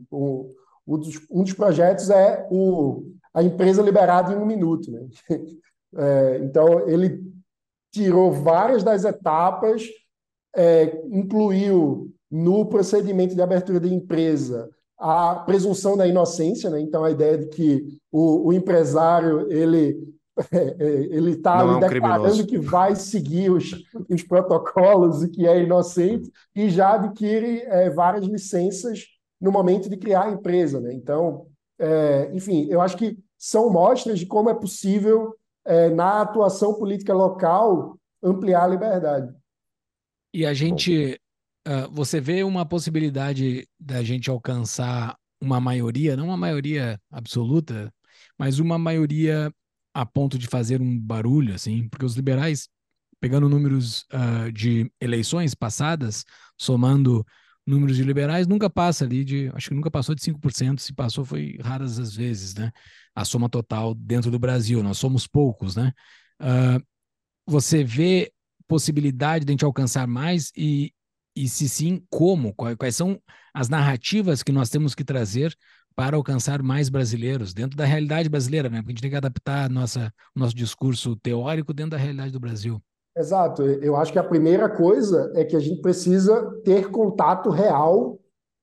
dos, um dos projetos é o, a empresa liberada em um minuto. Né? É, então, ele tirou várias das etapas, é, incluiu no procedimento de abertura de empresa a presunção da inocência, né? então a ideia de que o, o empresário ele ele está é um declarando criminoso. que vai seguir os, os protocolos e que é inocente e já adquire é, várias licenças no momento de criar a empresa. Né? Então, é, enfim, eu acho que são mostras de como é possível, é, na atuação política local, ampliar a liberdade. E a gente, uh, você vê uma possibilidade da gente alcançar uma maioria, não uma maioria absoluta, mas uma maioria a ponto de fazer um barulho, assim, porque os liberais, pegando números uh, de eleições passadas, somando números de liberais, nunca passa ali de, acho que nunca passou de 5%, se passou foi raras as vezes, né? A soma total dentro do Brasil, nós somos poucos, né? Uh, você vê possibilidade de a gente alcançar mais e, e se sim, como? Quais são as narrativas que nós temos que trazer para alcançar mais brasileiros dentro da realidade brasileira, né? Porque a gente tem que adaptar nossa, nosso discurso teórico dentro da realidade do Brasil. Exato. Eu acho que a primeira coisa é que a gente precisa ter contato real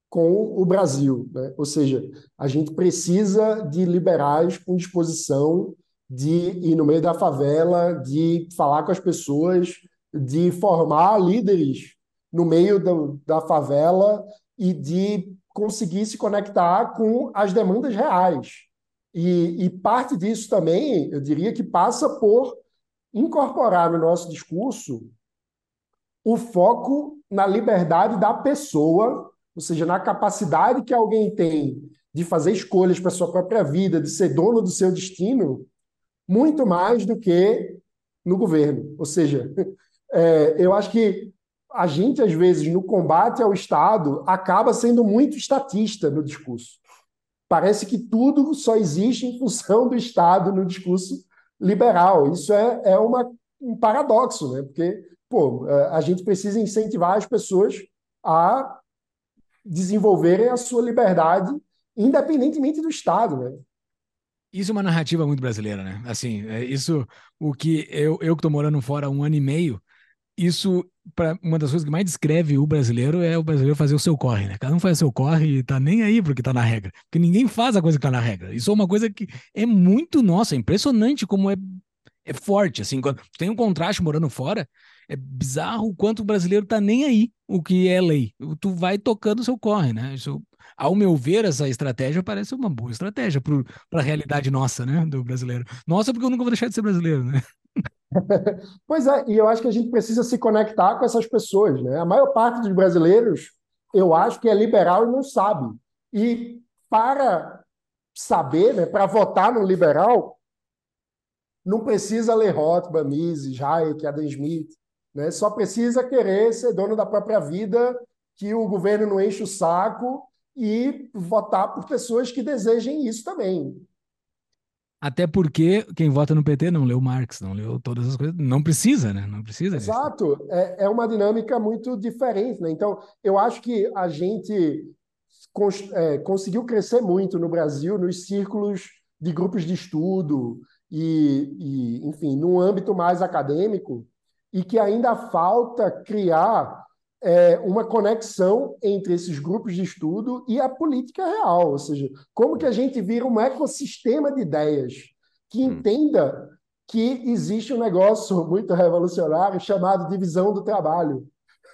com o Brasil, né? Ou seja, a gente precisa de liberais com disposição de ir no meio da favela, de falar com as pessoas, de formar líderes no meio do, da favela e de conseguir se conectar com as demandas reais. E, e, parte disso também, eu diria que passa por incorporar no nosso discurso o foco na liberdade da pessoa, ou seja, na capacidade que alguém tem de fazer escolhas para sua própria vida, de ser dono do seu destino, muito mais do que no governo. Ou seja, é, eu acho que a gente, às vezes, no combate ao Estado, acaba sendo muito estatista no discurso. Parece que tudo só existe em função do Estado no discurso liberal. Isso é, é uma, um paradoxo, né? porque pô, é, a gente precisa incentivar as pessoas a desenvolverem a sua liberdade, independentemente do Estado. Né? Isso é uma narrativa muito brasileira, né? Assim, é isso o que eu, eu que estou morando fora há um ano e meio, isso, para uma das coisas que mais descreve o brasileiro é o brasileiro fazer o seu corre, né? Cada um faz o seu corre e tá nem aí porque tá na regra. Porque ninguém faz a coisa que tá na regra. Isso é uma coisa que é muito nossa, é impressionante como é, é forte, assim, quando tem um contraste morando fora, é bizarro o quanto o brasileiro tá nem aí o que é lei. Tu vai tocando o seu corre, né? Isso, ao meu ver, essa estratégia parece uma boa estratégia para a realidade nossa, né, do brasileiro. Nossa, porque eu nunca vou deixar de ser brasileiro, né? pois é, e eu acho que a gente precisa se conectar com essas pessoas, né? A maior parte dos brasileiros, eu acho que é liberal e não sabe. E para saber, né, para votar no liberal, não precisa ler Rothbard, Mises, Hayek, Adam Smith, né? Só precisa querer ser dono da própria vida, que o governo não enche o saco e votar por pessoas que desejem isso também. Até porque quem vota no PT não leu Marx, não leu todas as coisas, não precisa, né? Não precisa. Exato. É, é uma dinâmica muito diferente, né? Então, eu acho que a gente cons é, conseguiu crescer muito no Brasil nos círculos de grupos de estudo e, e, enfim, num âmbito mais acadêmico, e que ainda falta criar é, uma conexão entre esses grupos de estudo e a política real, ou seja, como que a gente vira um ecossistema de ideias que hum. entenda que existe um negócio muito revolucionário chamado divisão do trabalho.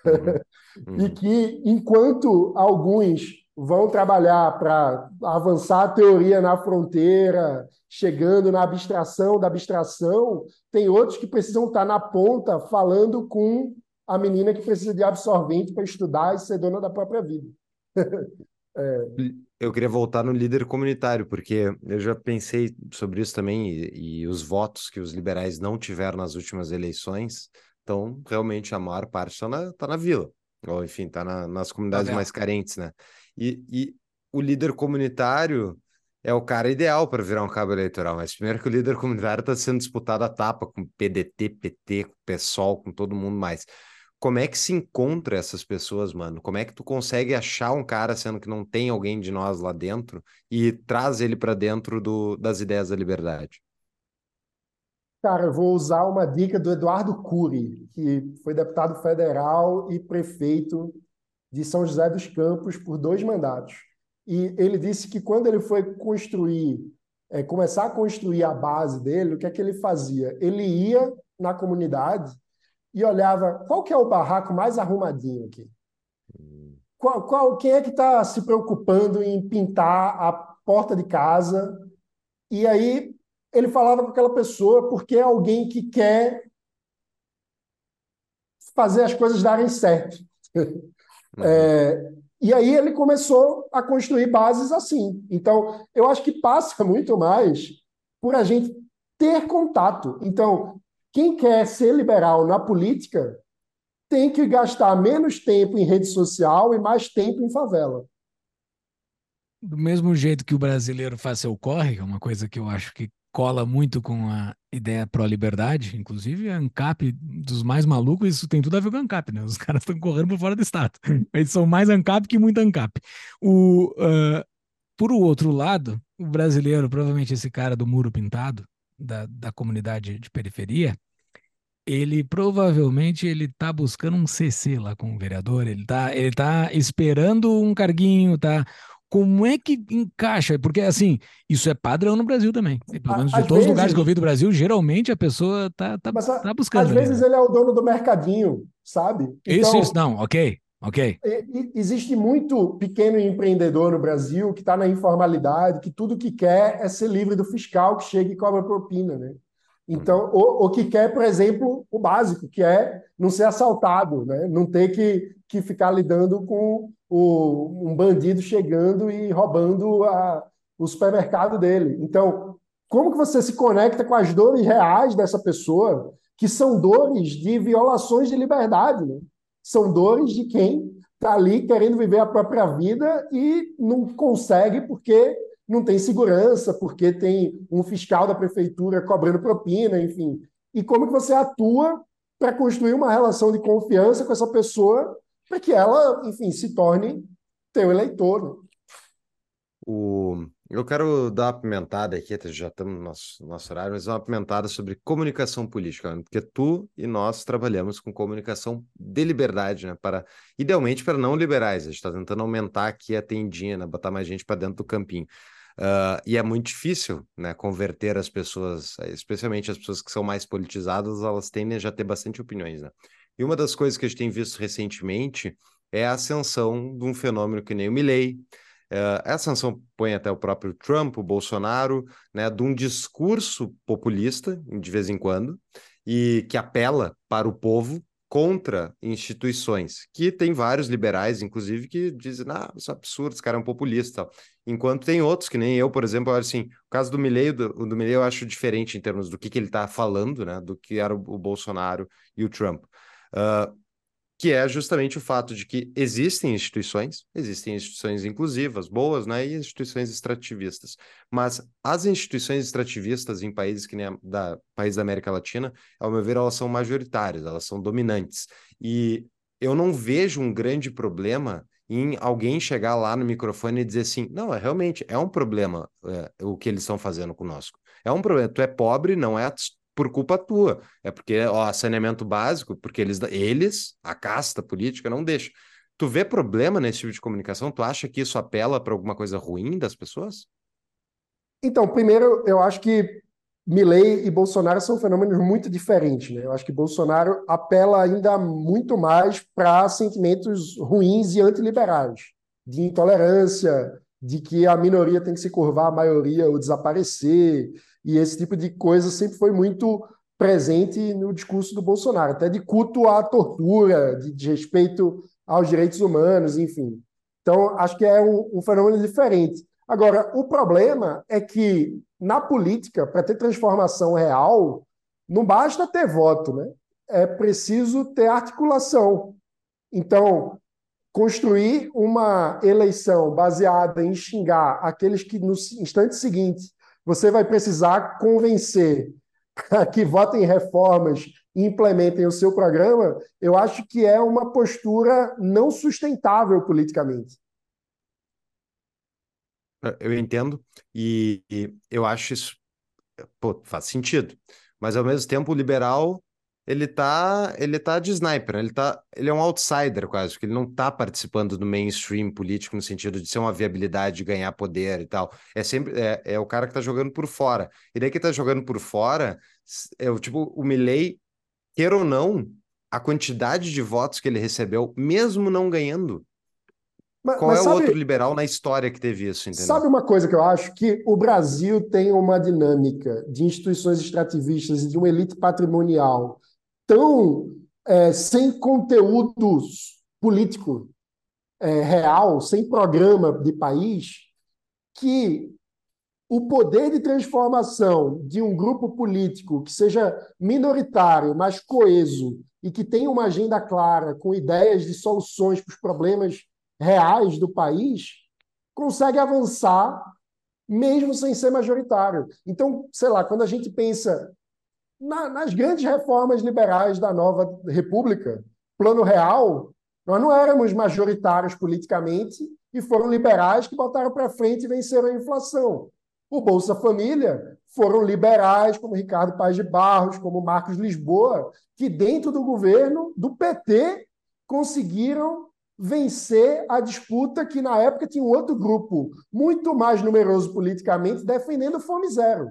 Uhum. e que, enquanto alguns vão trabalhar para avançar a teoria na fronteira, chegando na abstração da abstração, tem outros que precisam estar na ponta falando com a menina que precisa de absorvente para estudar e ser dona da própria vida. é. Eu queria voltar no líder comunitário, porque eu já pensei sobre isso também, e, e, os votos que os liberais não tiveram nas últimas eleições, então realmente a maior parte está na, tá na vila, ou enfim, está na, nas comunidades tá mais carentes, né? E, e o líder comunitário é o cara ideal para virar um cabo eleitoral, mas primeiro que o líder comunitário está sendo disputado a tapa com PDT, PT, com PSOL, com todo mundo mais como é que se encontra essas pessoas, mano? Como é que tu consegue achar um cara, sendo que não tem alguém de nós lá dentro, e traz ele para dentro do, das ideias da liberdade? Cara, eu vou usar uma dica do Eduardo Cury, que foi deputado federal e prefeito de São José dos Campos por dois mandatos. E ele disse que quando ele foi construir, é, começar a construir a base dele, o que é que ele fazia? Ele ia na comunidade e olhava qual que é o barraco mais arrumadinho aqui. Qual, qual, quem é que está se preocupando em pintar a porta de casa? E aí ele falava com aquela pessoa porque é alguém que quer fazer as coisas darem certo. Uhum. É, e aí ele começou a construir bases assim. Então, eu acho que passa muito mais por a gente ter contato. Então, quem quer ser liberal na política tem que gastar menos tempo em rede social e mais tempo em favela. Do mesmo jeito que o brasileiro faz seu corre, é uma coisa que eu acho que cola muito com a ideia pró-liberdade, inclusive a ANCAP dos mais malucos, isso tem tudo a ver com a ANCAP, né? Os caras estão correndo por fora do Estado. Eles são mais ANCAP que muito ANCAP. O, uh, por outro lado, o brasileiro, provavelmente esse cara do muro pintado, da, da comunidade de periferia, ele provavelmente ele tá buscando um CC lá com o vereador, ele tá, ele tá esperando um carguinho, tá? Como é que encaixa? Porque, assim, isso é padrão no Brasil também. Pelo menos de todos vezes... os lugares que eu vi do Brasil, geralmente a pessoa tá, tá, tá buscando. Às vezes ele é o dono do mercadinho, sabe? Então, isso, isso, não, ok, ok. Existe muito pequeno empreendedor no Brasil que está na informalidade, que tudo que quer é ser livre do fiscal que chega e cobra propina, né? Então, o, o que quer, por exemplo, o básico, que é não ser assaltado, né? não ter que, que ficar lidando com o, um bandido chegando e roubando a, o supermercado dele. Então, como que você se conecta com as dores reais dessa pessoa, que são dores de violações de liberdade? Né? São dores de quem está ali querendo viver a própria vida e não consegue porque não tem segurança, porque tem um fiscal da prefeitura cobrando propina, enfim. E como que você atua para construir uma relação de confiança com essa pessoa para que ela, enfim, se torne teu eleitor. O... Eu quero dar uma pimentada aqui, já estamos no nosso, nosso horário, mas uma pimentada sobre comunicação política, né? porque tu e nós trabalhamos com comunicação de liberdade, né? Para, idealmente para não liberais. A gente está tentando aumentar aqui a tendinha, né? botar mais gente para dentro do campinho. Uh, e é muito difícil né, converter as pessoas, especialmente as pessoas que são mais politizadas, elas tendem a já ter bastante opiniões. Né? E uma das coisas que a gente tem visto recentemente é a ascensão de um fenômeno que nem o Milley, Uh, essa sanção põe até o próprio Trump, o Bolsonaro, né, de um discurso populista, de vez em quando, e que apela para o povo contra instituições, que tem vários liberais, inclusive, que dizem, ah, isso é absurdo, esse cara é um populista, enquanto tem outros, que nem eu, por exemplo, assim, o caso do Milley, do, do Milley eu acho diferente em termos do que, que ele está falando, né, do que era o, o Bolsonaro e o Trump. Uh, que é justamente o fato de que existem instituições, existem instituições inclusivas, boas, né, e instituições extrativistas. Mas as instituições extrativistas em países que nem a, da país da América Latina, ao meu ver, elas são majoritárias, elas são dominantes. E eu não vejo um grande problema em alguém chegar lá no microfone e dizer assim, não, é realmente é um problema é, o que eles estão fazendo conosco. É um problema. Tu é pobre, não é por culpa tua. É porque, ó, saneamento básico, porque eles, eles, a casta política, não deixa. Tu vê problema nesse tipo de comunicação? Tu acha que isso apela para alguma coisa ruim das pessoas? Então, primeiro, eu acho que Milley e Bolsonaro são fenômenos muito diferentes. Né? Eu acho que Bolsonaro apela ainda muito mais para sentimentos ruins e antiliberais, de intolerância, de que a minoria tem que se curvar à maioria ou desaparecer, e esse tipo de coisa sempre foi muito presente no discurso do Bolsonaro, até de culto à tortura, de, de respeito aos direitos humanos, enfim. Então, acho que é um, um fenômeno diferente. Agora, o problema é que na política, para ter transformação real, não basta ter voto, né? É preciso ter articulação. Então, construir uma eleição baseada em xingar aqueles que no instante seguinte você vai precisar convencer que votem em reformas e implementem o seu programa, eu acho que é uma postura não sustentável politicamente. Eu entendo e, e eu acho isso pô, faz sentido, mas ao mesmo tempo o liberal ele tá, ele tá de sniper, ele tá, ele é um outsider quase, porque ele não tá participando do mainstream político no sentido de ser uma viabilidade de ganhar poder e tal. É sempre é, é o cara que tá jogando por fora. E daí que tá jogando por fora, é o tipo o Milley, quer ou não, a quantidade de votos que ele recebeu, mesmo não ganhando, mas, Qual mas é sabe, o outro liberal na história que teve isso? Entendeu? Sabe uma coisa que eu acho? Que o Brasil tem uma dinâmica de instituições extrativistas e de uma elite patrimonial tão é, sem conteúdo político é, real, sem programa de país, que o poder de transformação de um grupo político que seja minoritário, mas coeso e que tenha uma agenda clara, com ideias de soluções para os problemas reais do país, consegue avançar mesmo sem ser majoritário. Então, sei lá, quando a gente pensa na, nas grandes reformas liberais da nova república, plano real, nós não éramos majoritários politicamente e foram liberais que botaram para frente e venceram a inflação. O Bolsa Família foram liberais, como Ricardo Paz de Barros, como Marcos Lisboa, que dentro do governo do PT conseguiram vencer a disputa que na época tinha um outro grupo muito mais numeroso politicamente defendendo fome zero.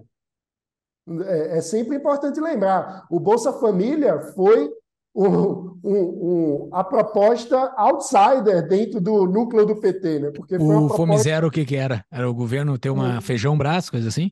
É, é sempre importante lembrar. O Bolsa Família foi um, um, um, a proposta outsider dentro do núcleo do PT, né? Porque o proposta... Fome Zero, o que, que era? Era o governo ter uma feijão braço, coisa assim?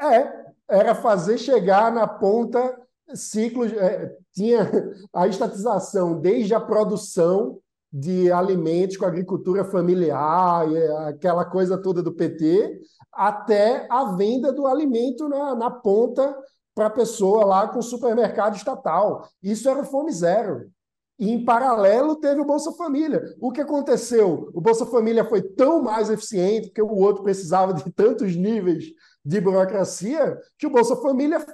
É, era fazer chegar na ponta ciclos. É, tinha a estatização desde a produção de alimentos com agricultura familiar, aquela coisa toda do PT, até a venda do alimento na, na ponta para a pessoa lá com o supermercado estatal. Isso era fome zero. E, em paralelo, teve o Bolsa Família. O que aconteceu? O Bolsa Família foi tão mais eficiente, porque o outro precisava de tantos níveis de burocracia, que o Bolsa Família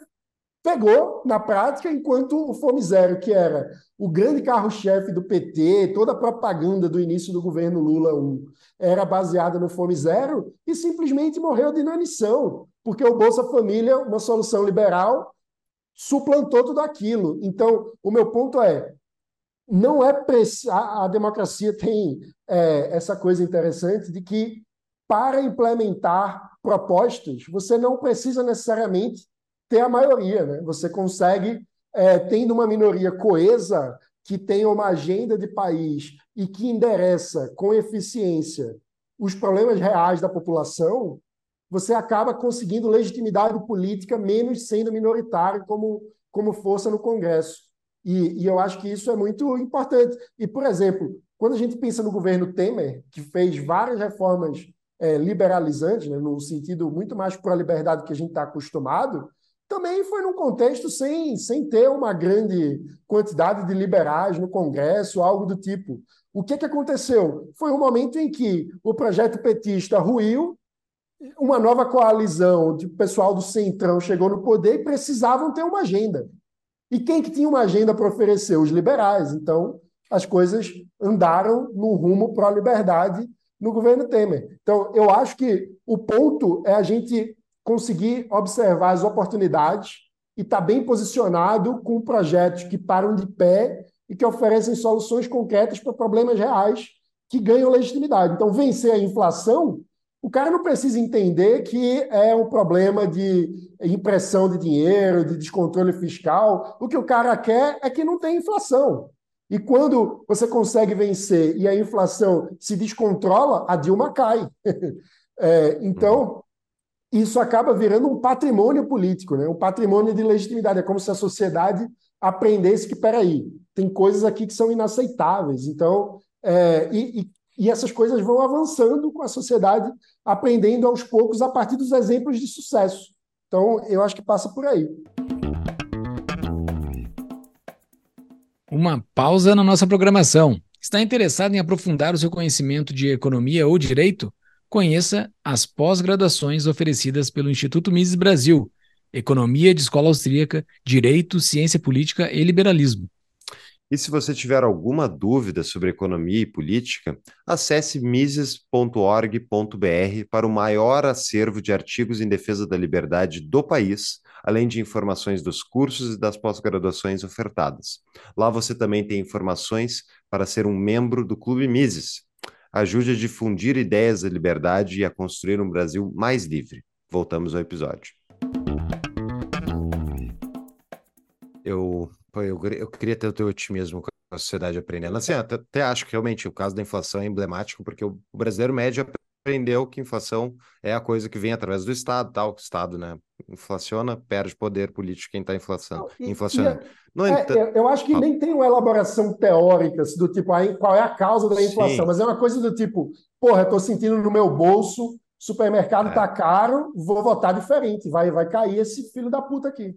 pegou na prática, enquanto o Fome Zero, que era o grande carro-chefe do PT, toda a propaganda do início do governo Lula 1 era baseada no Fome Zero, e simplesmente morreu de inanição, porque o Bolsa Família, uma solução liberal, suplantou tudo aquilo. Então, o meu ponto é, não é a, a democracia tem é, essa coisa interessante de que para implementar propostas, você não precisa necessariamente ter a maioria. Né? Você consegue, é, tendo uma minoria coesa, que tenha uma agenda de país e que endereça com eficiência os problemas reais da população, você acaba conseguindo legitimidade política menos sendo minoritário como, como força no Congresso. E, e eu acho que isso é muito importante. E, por exemplo, quando a gente pensa no governo Temer, que fez várias reformas é, liberalizantes, né, no sentido muito mais para a liberdade que a gente está acostumado, também foi num contexto sem, sem ter uma grande quantidade de liberais no Congresso, algo do tipo. O que, que aconteceu? Foi um momento em que o projeto petista ruiu, uma nova coalizão de pessoal do Centrão chegou no poder e precisavam ter uma agenda. E quem que tinha uma agenda para oferecer? Os liberais. Então, as coisas andaram no rumo para a liberdade no governo Temer. Então, eu acho que o ponto é a gente conseguir observar as oportunidades e estar tá bem posicionado com projetos que param de pé e que oferecem soluções concretas para problemas reais que ganham legitimidade. Então, vencer a inflação, o cara não precisa entender que é um problema de impressão de dinheiro, de descontrole fiscal. O que o cara quer é que não tem inflação. E quando você consegue vencer e a inflação se descontrola, a Dilma cai. é, então, isso acaba virando um patrimônio político, né? um patrimônio de legitimidade. É como se a sociedade aprendesse que, peraí, tem coisas aqui que são inaceitáveis. Então, é, e, e, e essas coisas vão avançando com a sociedade, aprendendo aos poucos a partir dos exemplos de sucesso. Então, eu acho que passa por aí. Uma pausa na nossa programação. Está interessado em aprofundar o seu conhecimento de economia ou direito? Conheça as pós-graduações oferecidas pelo Instituto Mises Brasil, Economia de Escola Austríaca, Direito, Ciência Política e Liberalismo. E se você tiver alguma dúvida sobre economia e política, acesse mises.org.br para o maior acervo de artigos em defesa da liberdade do país, além de informações dos cursos e das pós-graduações ofertadas. Lá você também tem informações para ser um membro do Clube Mises, ajude a difundir ideias da liberdade e a construir um Brasil mais livre. Voltamos ao episódio. Eu, eu, eu queria ter o teu otimismo com a sociedade aprendendo. Assim, até, até acho que realmente o caso da inflação é emblemático, porque o brasileiro médio aprendeu que inflação é a coisa que vem através do Estado, tal, que o Estado, né, inflaciona, perde poder político quem está inflação, inflacionando. No é, eu acho que nem tem uma elaboração teórica assim, do tipo aí, qual é a causa da inflação, Sim. mas é uma coisa do tipo, porra, estou sentindo no meu bolso, supermercado está é. caro, vou votar diferente, vai, vai cair esse filho da puta aqui.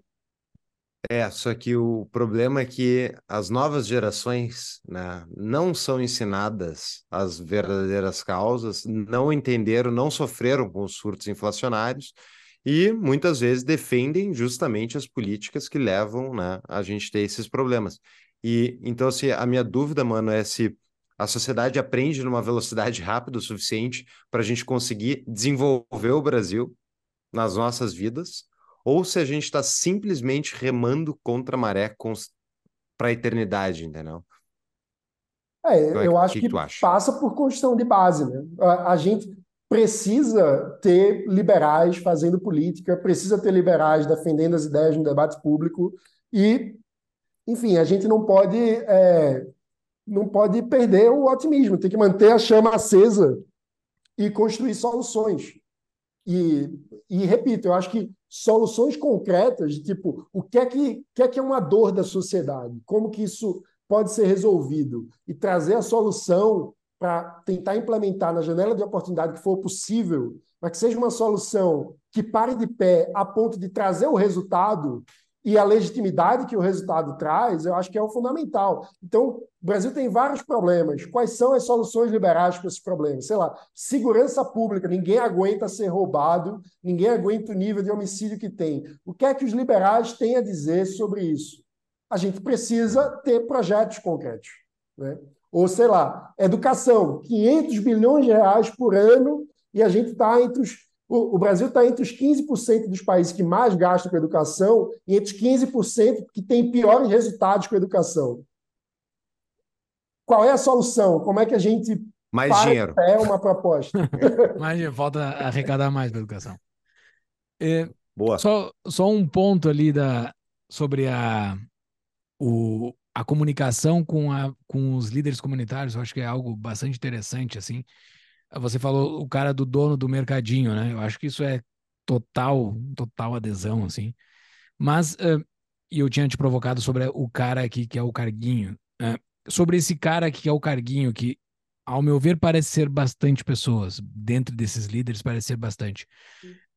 É, só que o problema é que as novas gerações né, não são ensinadas as verdadeiras causas, não entenderam, não sofreram com os surtos inflacionários e muitas vezes defendem justamente as políticas que levam né, a gente ter esses problemas. E então, assim, a minha dúvida, mano, é se a sociedade aprende numa velocidade rápida o suficiente para a gente conseguir desenvolver o Brasil nas nossas vidas, ou se a gente está simplesmente remando contra a maré para a eternidade, entendeu? É, é eu acho que, que passa por construção de base, né? A, a gente precisa ter liberais fazendo política, precisa ter liberais defendendo as ideias no debate público e, enfim, a gente não pode é, não pode perder o otimismo, tem que manter a chama acesa e construir soluções. E, e repito, eu acho que soluções concretas, de tipo, o que é que, que é que é uma dor da sociedade? Como que isso pode ser resolvido? E trazer a solução para tentar implementar na janela de oportunidade que for possível, mas que seja uma solução que pare de pé a ponto de trazer o resultado e a legitimidade que o resultado traz, eu acho que é o fundamental. Então, o Brasil tem vários problemas. Quais são as soluções liberais para esses problemas? Sei lá, segurança pública, ninguém aguenta ser roubado, ninguém aguenta o nível de homicídio que tem. O que é que os liberais têm a dizer sobre isso? A gente precisa ter projetos concretos. Né? Ou, sei lá, educação, 500 bilhões de reais por ano, e a gente está entre os o, o Brasil está entre os 15% dos países que mais gastam com educação e entre os 15% que têm piores resultados com educação. Qual é a solução? Como é que a gente mais dinheiro é uma proposta? mais falta arrecadar mais para educação. É, Boa. Só, só um ponto ali da, sobre a, o, a comunicação com, a, com os líderes comunitários, eu acho que é algo bastante interessante, assim. Você falou o cara do dono do mercadinho, né? Eu acho que isso é total, total adesão, assim. Mas, uh, eu tinha te provocado sobre o cara aqui que é o Carguinho. Uh, sobre esse cara que é o Carguinho, que, ao meu ver, parece ser bastante pessoas. Dentro desses líderes, parece ser bastante.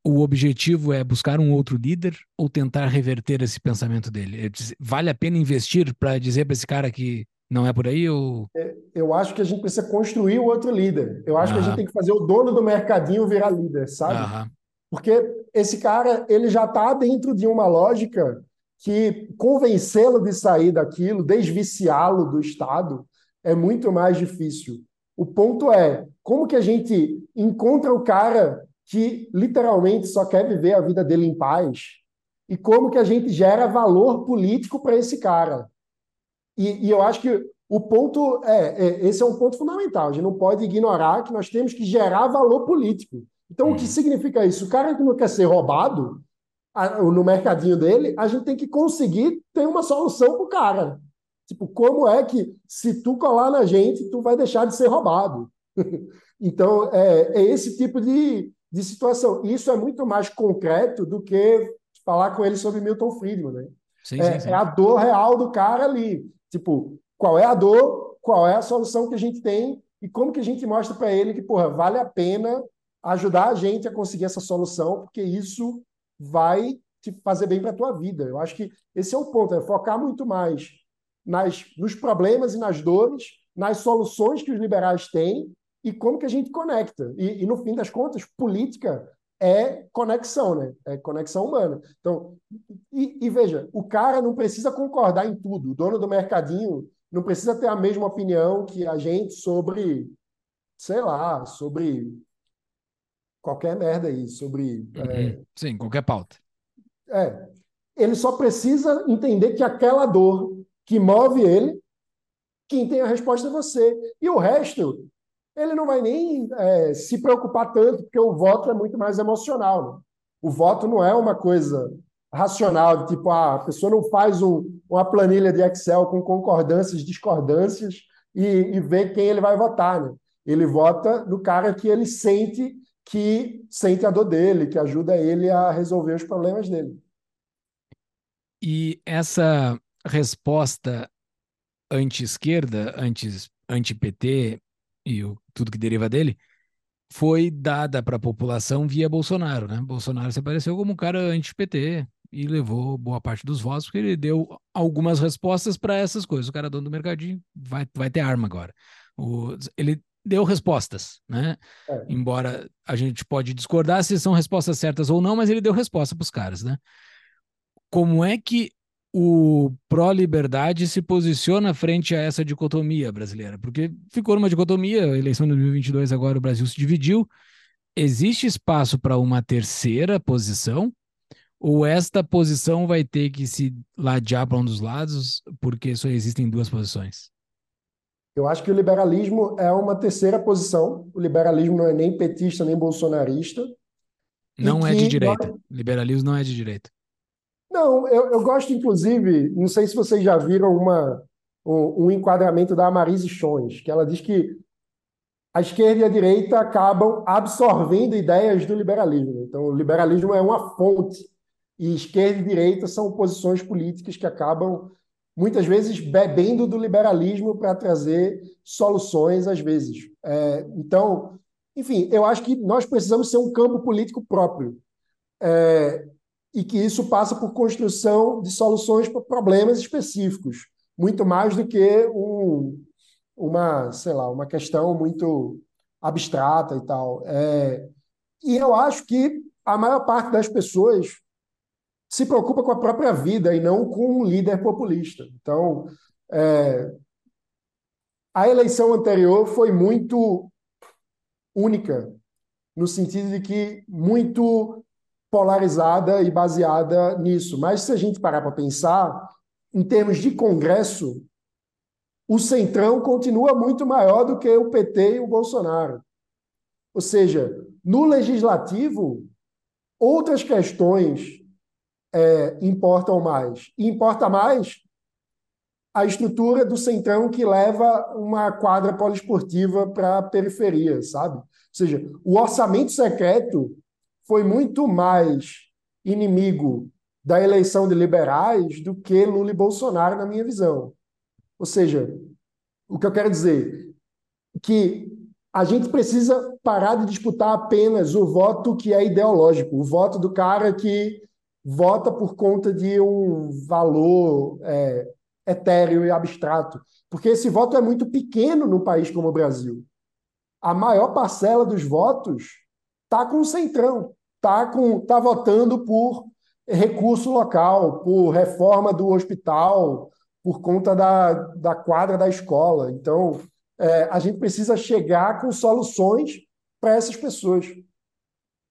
O objetivo é buscar um outro líder ou tentar reverter esse pensamento dele? Vale a pena investir para dizer para esse cara que não é por aí? Ou... É, eu acho que a gente precisa construir o outro líder. Eu acho que a gente tem que fazer o dono do mercadinho virar líder, sabe? Porque esse cara, ele já está dentro de uma lógica que convencê-lo de sair daquilo, desviciá-lo do Estado, é muito mais difícil. O ponto é, como que a gente encontra o cara que literalmente só quer viver a vida dele em paz? E como que a gente gera valor político para esse cara? E, e eu acho que o ponto é, é, esse é um ponto fundamental. A gente não pode ignorar que nós temos que gerar valor político. Então, o que significa isso? O cara que não quer ser roubado a, no mercadinho dele, a gente tem que conseguir ter uma solução para o cara. Tipo, como é que, se tu colar na gente, tu vai deixar de ser roubado? então, é, é, esse tipo de, de situação. Isso é muito mais concreto do que falar com ele sobre Milton Friedman, né? Sim, é, sim, sim. é a dor real do cara ali. Tipo, qual é a dor, qual é a solução que a gente tem e como que a gente mostra para ele que, porra, vale a pena ajudar a gente a conseguir essa solução, porque isso vai te fazer bem para a tua vida. Eu acho que esse é o ponto, é focar muito mais nas, nos problemas e nas dores, nas soluções que os liberais têm e como que a gente conecta. E, e no fim das contas, política é conexão, né? É conexão humana. Então, e, e, veja, o cara não precisa concordar em tudo. O dono do mercadinho não precisa ter a mesma opinião que a gente sobre, sei lá, sobre qualquer merda aí, sobre. Uhum. É... Sim, qualquer pauta. É. Ele só precisa entender que aquela dor que move ele, quem tem a resposta é você. E o resto ele não vai nem é, se preocupar tanto, porque o voto é muito mais emocional. Né? O voto não é uma coisa racional, de tipo, ah, a pessoa não faz um, uma planilha de Excel com concordâncias, discordâncias e, e vê quem ele vai votar. Né? Ele vota no cara que ele sente que sente a dor dele, que ajuda ele a resolver os problemas dele. E essa resposta anti-esquerda, anti-PT, e o, tudo que deriva dele, foi dada para a população via Bolsonaro, né? Bolsonaro se apareceu como um cara anti-PT e levou boa parte dos votos, porque ele deu algumas respostas para essas coisas. O cara dono do mercadinho vai, vai ter arma agora. O, ele deu respostas, né? É. Embora a gente pode discordar se são respostas certas ou não, mas ele deu resposta para os caras, né? Como é que o pró-liberdade se posiciona frente a essa dicotomia brasileira? Porque ficou numa dicotomia, a eleição de 2022 agora o Brasil se dividiu. Existe espaço para uma terceira posição? Ou esta posição vai ter que se ladear para um dos lados, porque só existem duas posições? Eu acho que o liberalismo é uma terceira posição. O liberalismo não é nem petista nem bolsonarista. Não é de direita. Liberalismo não é de direita. Não, eu, eu gosto, inclusive, não sei se vocês já viram uma, um, um enquadramento da Marise Chons, que ela diz que a esquerda e a direita acabam absorvendo ideias do liberalismo. Então, o liberalismo é uma fonte, e esquerda e direita são posições políticas que acabam, muitas vezes, bebendo do liberalismo para trazer soluções, às vezes. É, então, enfim, eu acho que nós precisamos ser um campo político próprio. É, e que isso passa por construção de soluções para problemas específicos, muito mais do que um, uma, sei lá, uma questão muito abstrata e tal. É, e eu acho que a maior parte das pessoas se preocupa com a própria vida e não com um líder populista. Então, é, a eleição anterior foi muito única, no sentido de que muito polarizada e baseada nisso. Mas se a gente parar para pensar, em termos de Congresso, o Centrão continua muito maior do que o PT e o Bolsonaro. Ou seja, no legislativo, outras questões é, importam mais. E importa mais a estrutura do Centrão que leva uma quadra poliesportiva para a periferia, sabe? Ou seja, o orçamento secreto foi muito mais inimigo da eleição de liberais do que Lula e Bolsonaro, na minha visão. Ou seja, o que eu quero dizer que a gente precisa parar de disputar apenas o voto que é ideológico, o voto do cara que vota por conta de um valor é, etéreo e abstrato, porque esse voto é muito pequeno num país como o Brasil. A maior parcela dos votos está com o centrão, está tá votando por recurso local, por reforma do hospital, por conta da, da quadra da escola. Então, é, a gente precisa chegar com soluções para essas pessoas.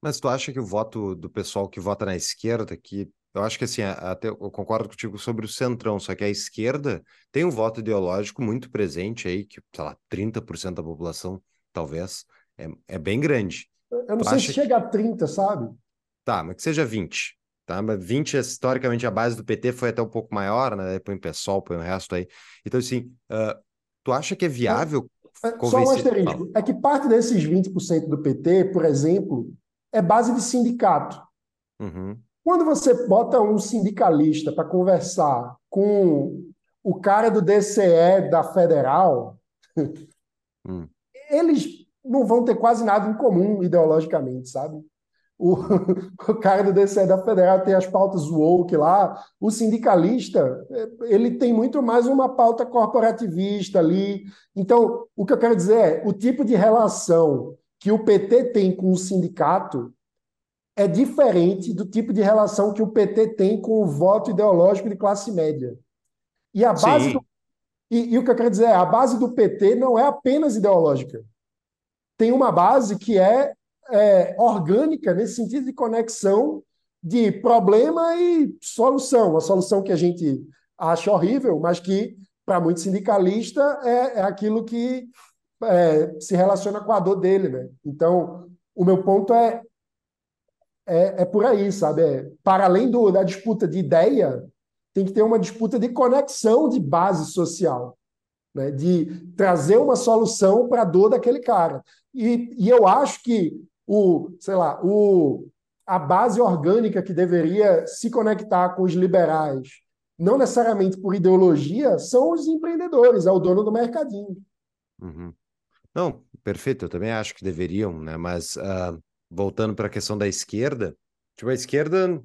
Mas tu acha que o voto do pessoal que vota na esquerda, que eu acho que assim, até eu concordo contigo sobre o centrão, só que a esquerda tem um voto ideológico muito presente aí, que, sei lá, 30% da população, talvez, é, é bem grande. Eu não tu sei se chega a 30, sabe? Tá, mas que seja 20. Tá? Mas 20, historicamente, a base do PT foi até um pouco maior, né? Põe o PSOL, põe o resto aí. Então, assim, uh, tu acha que é viável é, Só um asterisco. É que parte desses 20% do PT, por exemplo, é base de sindicato. Uhum. Quando você bota um sindicalista para conversar com o cara do DCE da Federal, hum. eles não vão ter quase nada em comum ideologicamente, sabe? O, o cara do DCE da Federal tem as pautas woke lá. O sindicalista, ele tem muito mais uma pauta corporativista ali. Então, o que eu quero dizer é, o tipo de relação que o PT tem com o sindicato é diferente do tipo de relação que o PT tem com o voto ideológico de classe média. E a base do, e, e, o que eu quero dizer é, a base do PT não é apenas ideológica. Tem uma base que é é, orgânica, nesse sentido de conexão de problema e solução. A solução que a gente acha horrível, mas que, para muito sindicalista, é, é aquilo que é, se relaciona com a dor dele. Né? Então, o meu ponto é, é, é por aí, sabe? É, para além do, da disputa de ideia, tem que ter uma disputa de conexão de base social. Né, de trazer uma solução para a dor daquele cara. E, e eu acho que o, sei lá, o, a base orgânica que deveria se conectar com os liberais, não necessariamente por ideologia, são os empreendedores, é o dono do mercadinho. Uhum. Não, perfeito, eu também acho que deveriam, né? Mas uh, voltando para a questão da esquerda, tipo, a esquerda,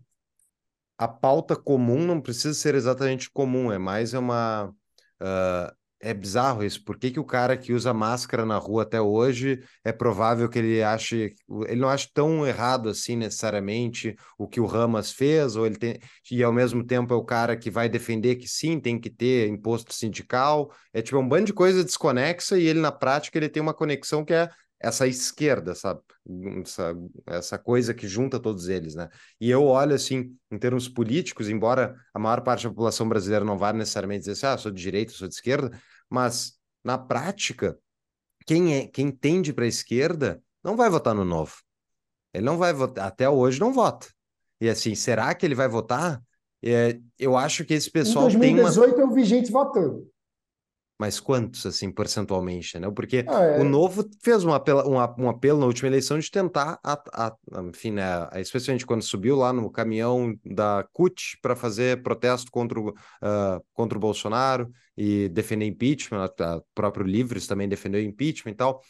a pauta comum não precisa ser exatamente comum, é mais uma. Uh, é bizarro isso. Por que, que o cara que usa máscara na rua até hoje é provável que ele ache. Ele não ache tão errado assim necessariamente o que o Ramas fez, ou ele tem. E ao mesmo tempo é o cara que vai defender que sim, tem que ter imposto sindical. É tipo um bando de coisa desconexa e ele, na prática, ele tem uma conexão que é essa esquerda, sabe? Essa, essa coisa que junta todos eles, né? E eu olho assim, em termos políticos, embora a maior parte da população brasileira não vá necessariamente dizer assim, ah, sou de direita, sou de esquerda, mas na prática, quem é quem tende para a esquerda não vai votar no novo. Ele não vai votar, até hoje não vota. E assim, será que ele vai votar? É, eu acho que esse pessoal em 2018 tem uma... eu vi gente votando mas quantos, assim, percentualmente, né? Porque ah, é. o Novo fez um apelo, um, um, apelo na última eleição de tentar, a, a, enfim, né, especialmente quando subiu lá no caminhão da CUT para fazer protesto contra o, uh, contra o Bolsonaro e defender impeachment, o próprio Livres também defendeu impeachment e tal.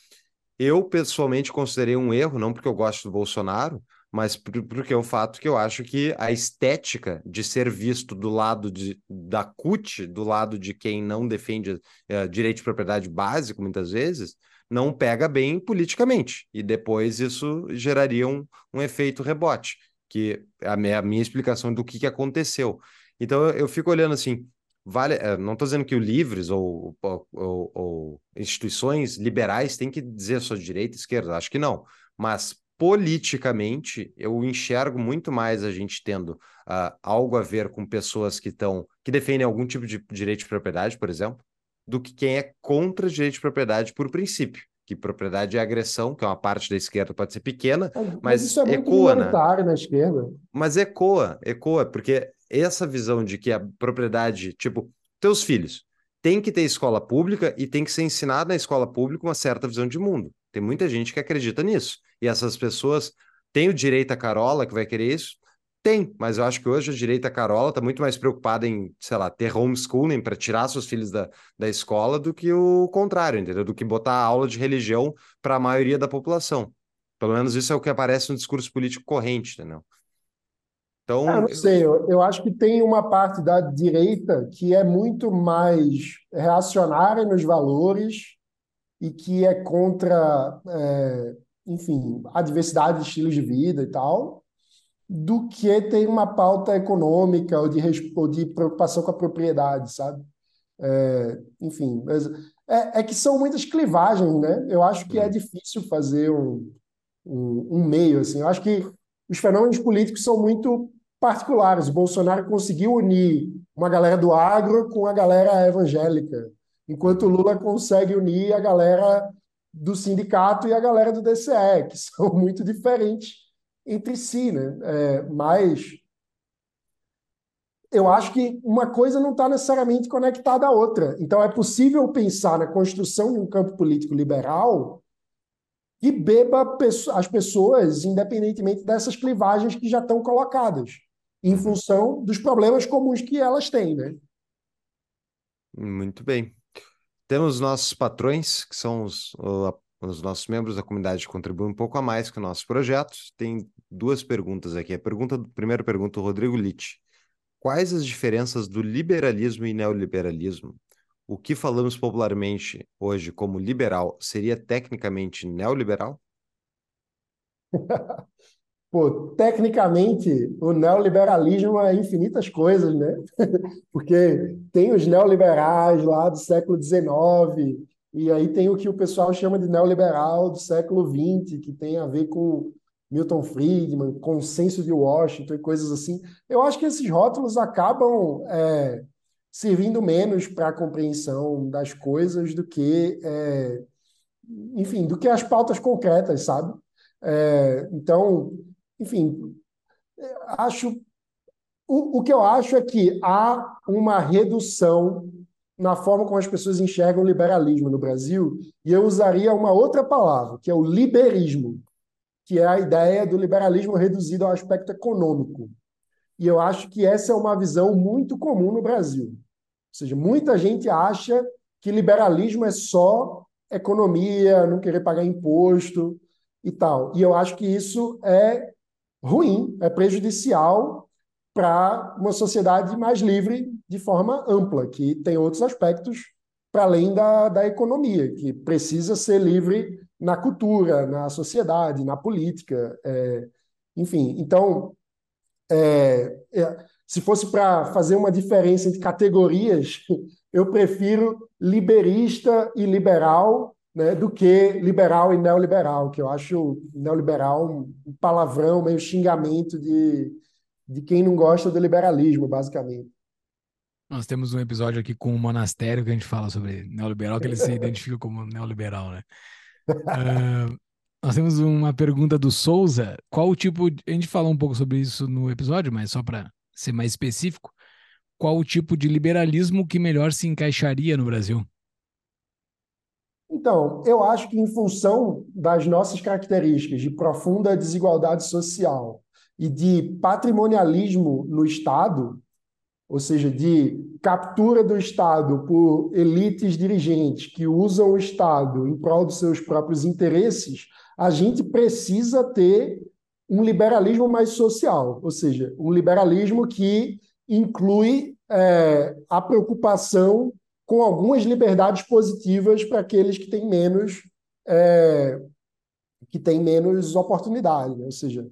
Eu, pessoalmente, considerei um erro, não porque eu gosto do Bolsonaro, mas porque é o fato que eu acho que a estética de ser visto do lado de, da CUT, do lado de quem não defende uh, direito de propriedade básico, muitas vezes, não pega bem politicamente. E depois isso geraria um, um efeito rebote, que é a minha, a minha explicação do que, que aconteceu. Então eu, fico olhando assim, vale, eh, não estou dizendo que o livres ou, ou, ou, instituições liberais têm que dizer sua direita e esquerda, acho que não. Mas politicamente, eu enxergo muito mais a gente tendo uh, algo a ver com pessoas que estão que defendem algum tipo de direito de propriedade, por exemplo, do que quem é contra direito de propriedade por princípio. Que propriedade é agressão, que é uma parte da esquerda pode ser pequena, mas, mas isso é ecoa, né? na esquerda. Mas ecoa, ecoa, porque essa visão de que a propriedade, tipo, teus filhos, tem que ter escola pública e tem que ser ensinado na escola pública uma certa visão de mundo. Tem muita gente que acredita nisso. E essas pessoas têm o direito à Carola, que vai querer isso? Tem, mas eu acho que hoje a direita Carola está muito mais preocupada em, sei lá, ter homeschooling para tirar seus filhos da, da escola do que o contrário, entendeu? Do que botar aula de religião para a maioria da população. Pelo menos isso é o que aparece no discurso político corrente, entendeu? Então, eu não sei, eu, eu acho que tem uma parte da direita que é muito mais reacionária nos valores e que é contra, é, enfim, a diversidade de estilos de vida e tal, do que tem uma pauta econômica ou de, ou de preocupação com a propriedade, sabe? É, enfim, é, é, que são muitas clivagens, né? Eu acho que é uhum. difícil fazer um, um, um meio, assim. Eu acho que os fenômenos políticos são muito particulares. O Bolsonaro conseguiu unir uma galera do agro com a galera evangélica enquanto o Lula consegue unir a galera do sindicato e a galera do DCE, que são muito diferentes entre si, né? É, mas eu acho que uma coisa não está necessariamente conectada à outra. Então é possível pensar na construção de um campo político liberal que beba as pessoas, independentemente dessas clivagens que já estão colocadas, em função dos problemas comuns que elas têm, né? Muito bem. Temos nossos patrões, que são os, os nossos membros da comunidade que contribuem um pouco a mais com o nosso projeto. Tem duas perguntas aqui. A pergunta, primeira pergunta, o Rodrigo Litt. Quais as diferenças do liberalismo e neoliberalismo? O que falamos popularmente hoje como liberal seria tecnicamente neoliberal? Pô, tecnicamente, o neoliberalismo é infinitas coisas, né? Porque tem os neoliberais lá do século XIX, e aí tem o que o pessoal chama de neoliberal do século XX, que tem a ver com Milton Friedman, consenso de Washington e coisas assim. Eu acho que esses rótulos acabam é, servindo menos para a compreensão das coisas do que, é, enfim, do que as pautas concretas, sabe? É, então, enfim, acho o, o que eu acho é que há uma redução na forma como as pessoas enxergam o liberalismo no Brasil, e eu usaria uma outra palavra, que é o liberismo, que é a ideia do liberalismo reduzido ao aspecto econômico. E eu acho que essa é uma visão muito comum no Brasil. Ou seja, muita gente acha que liberalismo é só economia, não querer pagar imposto e tal. E eu acho que isso é ruim, é prejudicial para uma sociedade mais livre de forma ampla, que tem outros aspectos para além da, da economia, que precisa ser livre na cultura, na sociedade, na política, é, enfim. Então, é, é, se fosse para fazer uma diferença entre categorias, eu prefiro liberista e liberal né, do que liberal e neoliberal, que eu acho neoliberal um palavrão, meio xingamento de, de quem não gosta do liberalismo, basicamente. Nós temos um episódio aqui com o Monastério que a gente fala sobre neoliberal, que ele se identifica como neoliberal, né? uh, nós temos uma pergunta do Souza. Qual o tipo. De... A gente falou um pouco sobre isso no episódio, mas só para ser mais específico. Qual o tipo de liberalismo que melhor se encaixaria no Brasil? Então, eu acho que em função das nossas características de profunda desigualdade social e de patrimonialismo no Estado, ou seja, de captura do Estado por elites dirigentes que usam o Estado em prol dos seus próprios interesses, a gente precisa ter um liberalismo mais social, ou seja, um liberalismo que inclui é, a preocupação com algumas liberdades positivas para aqueles que têm menos é, que têm menos oportunidade. Né? Ou seja,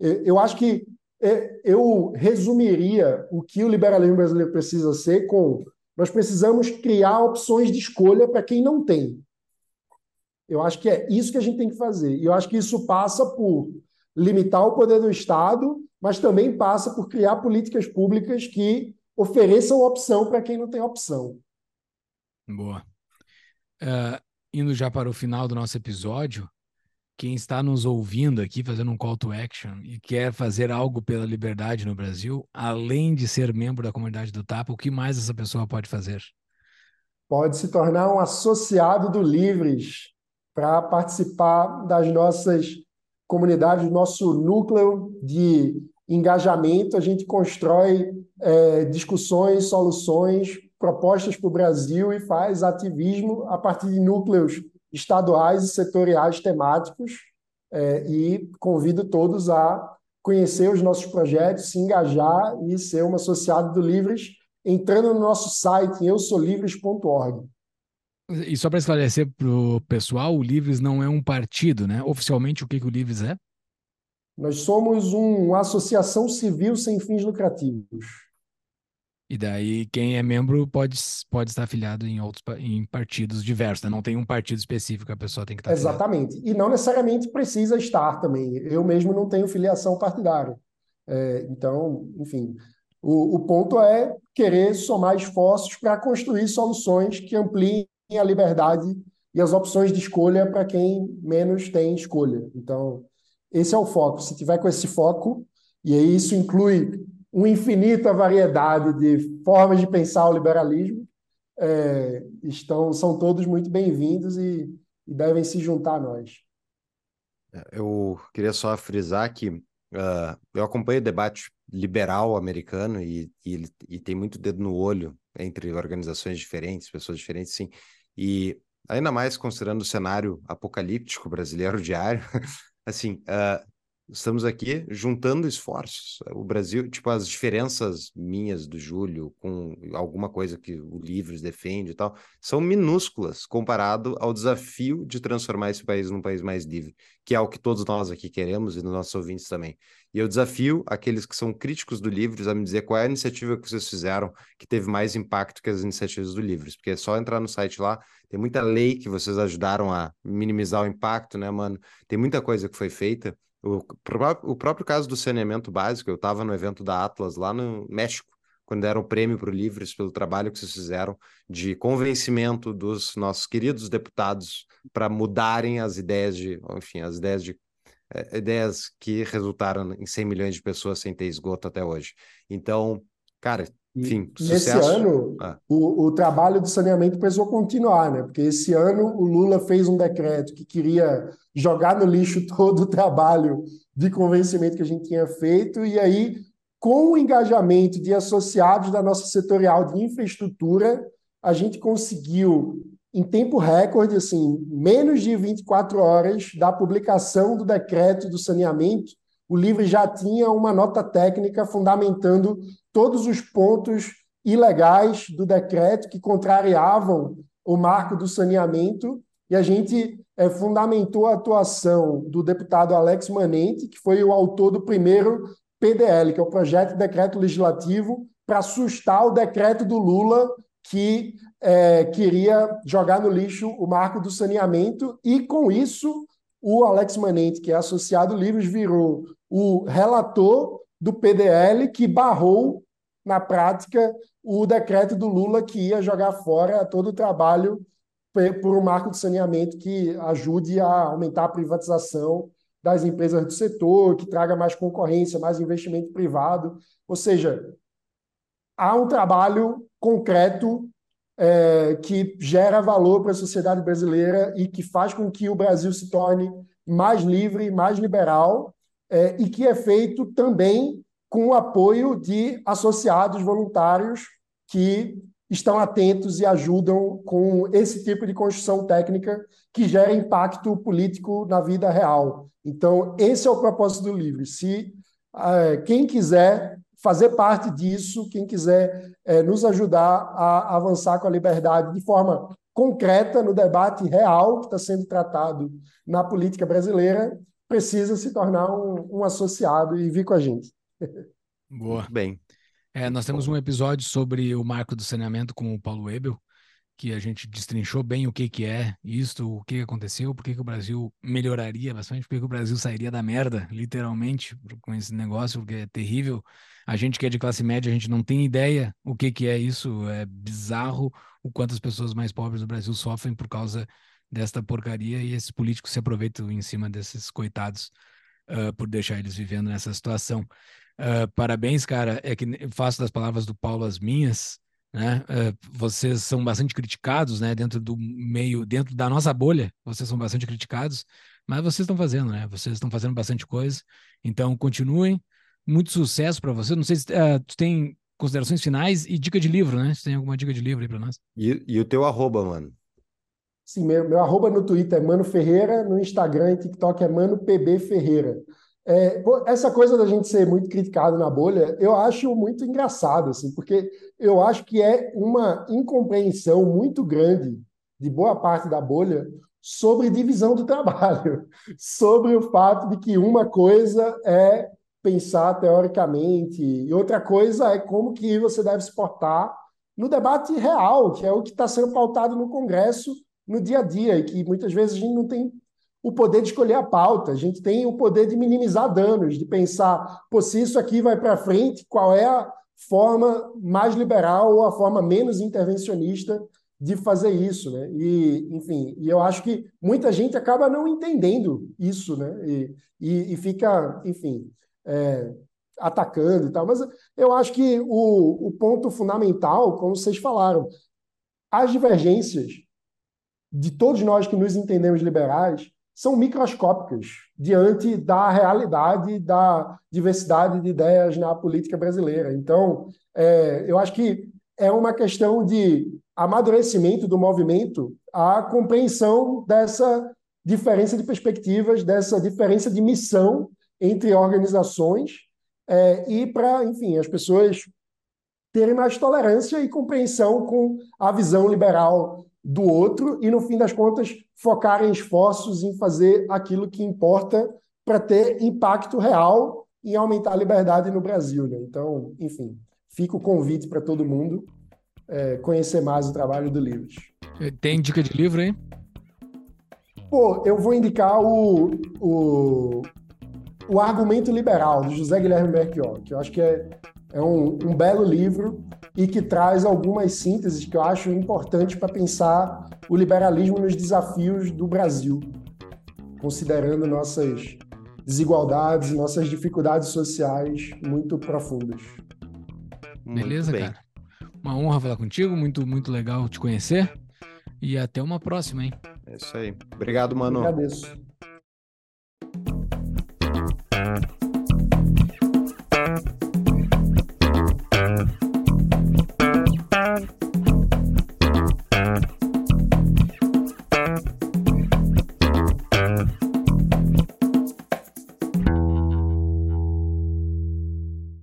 eu acho que é, eu resumiria o que o liberalismo brasileiro precisa ser com nós precisamos criar opções de escolha para quem não tem. Eu acho que é isso que a gente tem que fazer. E eu acho que isso passa por limitar o poder do Estado, mas também passa por criar políticas públicas que ofereçam opção para quem não tem opção. Boa. Uh, indo já para o final do nosso episódio, quem está nos ouvindo aqui, fazendo um call to action e quer fazer algo pela liberdade no Brasil, além de ser membro da comunidade do TAPA, o que mais essa pessoa pode fazer? Pode se tornar um associado do Livres para participar das nossas comunidades, nosso núcleo de engajamento. A gente constrói é, discussões, soluções, propostas para o Brasil e faz ativismo a partir de núcleos estaduais e setoriais temáticos é, e convido todos a conhecer os nossos projetos, se engajar e ser um associado do Livres, entrando no nosso site em eusolivres.org. E só para esclarecer para o pessoal, o Livres não é um partido, né? Oficialmente, o que, que o Livres é? Nós somos uma associação civil sem fins lucrativos. E daí quem é membro pode, pode estar afiliado em outros em partidos diversos, né? não tem um partido específico que a pessoa tem que estar Exatamente. Afiliado. E não necessariamente precisa estar também. Eu mesmo não tenho filiação partidária. É, então, enfim, o, o ponto é querer somar esforços para construir soluções que ampliem a liberdade e as opções de escolha para quem menos tem escolha. Então, esse é o foco. Se tiver com esse foco, e aí isso inclui uma infinita variedade de formas de pensar o liberalismo. É, estão, são todos muito bem-vindos e, e, devem se juntar a nós. É, eu queria só frisar que uh, eu acompanho o debate liberal americano e, e, e tem muito dedo no olho entre organizações diferentes, pessoas diferentes, sim. E ainda mais considerando o cenário apocalíptico brasileiro diário, assim, uh, Estamos aqui juntando esforços. O Brasil, tipo, as diferenças minhas do Júlio com alguma coisa que o Livres defende e tal, são minúsculas comparado ao desafio de transformar esse país num país mais livre, que é o que todos nós aqui queremos e nos nossos ouvintes também. E eu desafio aqueles que são críticos do Livres a me dizer qual é a iniciativa que vocês fizeram que teve mais impacto que as iniciativas do Livres, porque é só entrar no site lá, tem muita lei que vocês ajudaram a minimizar o impacto, né, mano? Tem muita coisa que foi feita. O, o próprio caso do saneamento básico, eu estava no evento da Atlas lá no México, quando deram o prêmio para o Livres pelo trabalho que vocês fizeram de convencimento dos nossos queridos deputados para mudarem as ideias de, enfim, as ideias de é, ideias que resultaram em 100 milhões de pessoas sem ter esgoto até hoje. Então, cara, enfim, Nesse ano, ah. o, o trabalho de saneamento precisou continuar, né? Porque esse ano o Lula fez um decreto que queria jogar no lixo todo o trabalho de convencimento que a gente tinha feito, e aí, com o engajamento de associados da nossa setorial de infraestrutura, a gente conseguiu, em tempo recorde, assim, menos de 24 horas da publicação do decreto do saneamento, o livro já tinha uma nota técnica fundamentando todos os pontos ilegais do decreto que contrariavam o marco do saneamento, e a gente é, fundamentou a atuação do deputado Alex Manente, que foi o autor do primeiro PDL, que é o projeto de decreto legislativo para assustar o decreto do Lula que é, queria jogar no lixo o marco do saneamento, e com isso o Alex Manente, que é associado Livros, virou o relator do PDL que barrou na prática, o decreto do Lula que ia jogar fora todo o trabalho por um marco de saneamento que ajude a aumentar a privatização das empresas do setor, que traga mais concorrência, mais investimento privado. Ou seja, há um trabalho concreto é, que gera valor para a sociedade brasileira e que faz com que o Brasil se torne mais livre, mais liberal, é, e que é feito também com o apoio de associados voluntários que estão atentos e ajudam com esse tipo de construção técnica que gera impacto político na vida real. Então, esse é o propósito do livro. Se uh, quem quiser fazer parte disso, quem quiser uh, nos ajudar a avançar com a liberdade de forma concreta no debate real que está sendo tratado na política brasileira, precisa se tornar um, um associado e vir com a gente. Boa. Muito bem. É, nós temos um episódio sobre o marco do saneamento com o Paulo Ebel, que a gente destrinchou bem o que, que é isto, o que aconteceu, por que, que o Brasil melhoraria bastante, por que, que o Brasil sairia da merda, literalmente, com esse negócio, porque é terrível. A gente que é de classe média, a gente não tem ideia o que, que é isso, é bizarro o quanto as pessoas mais pobres do Brasil sofrem por causa desta porcaria e esses políticos se aproveitam em cima desses coitados uh, por deixar eles vivendo nessa situação. Uh, parabéns, cara. É que faço das palavras do Paulo as minhas, né? Uh, vocês são bastante criticados, né? Dentro do meio, dentro da nossa bolha, vocês são bastante criticados, mas vocês estão fazendo, né? Vocês estão fazendo bastante coisa. Então, continuem. Muito sucesso para você. Não sei se uh, tu tem considerações finais e dica de livro, né? Se tem alguma dica de livro aí para nós. E, e, o teu arroba, mano? Sim, meu, meu arroba no Twitter é Mano Ferreira, no Instagram e TikTok é Mano PB Ferreira. É, essa coisa da gente ser muito criticado na bolha, eu acho muito engraçado, assim, porque eu acho que é uma incompreensão muito grande de boa parte da bolha sobre divisão do trabalho, sobre o fato de que uma coisa é pensar teoricamente e outra coisa é como que você deve se portar no debate real, que é o que está sendo pautado no Congresso no dia a dia e que muitas vezes a gente não tem o poder de escolher a pauta, a gente tem o poder de minimizar danos, de pensar, pô, se isso aqui vai para frente, qual é a forma mais liberal ou a forma menos intervencionista de fazer isso, né? E, enfim, e eu acho que muita gente acaba não entendendo isso, né? E, e, e fica, enfim, é, atacando e tal. Mas eu acho que o, o ponto fundamental, como vocês falaram, as divergências de todos nós que nos entendemos liberais são microscópicas diante da realidade da diversidade de ideias na política brasileira. Então, é, eu acho que é uma questão de amadurecimento do movimento a compreensão dessa diferença de perspectivas, dessa diferença de missão entre organizações é, e para, enfim, as pessoas terem mais tolerância e compreensão com a visão liberal do outro e, no fim das contas, focarem esforços em fazer aquilo que importa para ter impacto real e aumentar a liberdade no Brasil. Né? Então, enfim, fica o convite para todo mundo é, conhecer mais o trabalho do Livros. Tem dica de livro aí? Pô, eu vou indicar o, o, o Argumento Liberal, do José Guilherme Belchior, que eu acho que é, é um, um belo livro e que traz algumas sínteses que eu acho importantes para pensar o liberalismo nos desafios do Brasil, considerando nossas desigualdades e nossas dificuldades sociais muito profundas. Beleza, cara. Uma honra falar contigo, muito, muito legal te conhecer. E até uma próxima, hein? É isso aí. Obrigado, mano. Eu agradeço.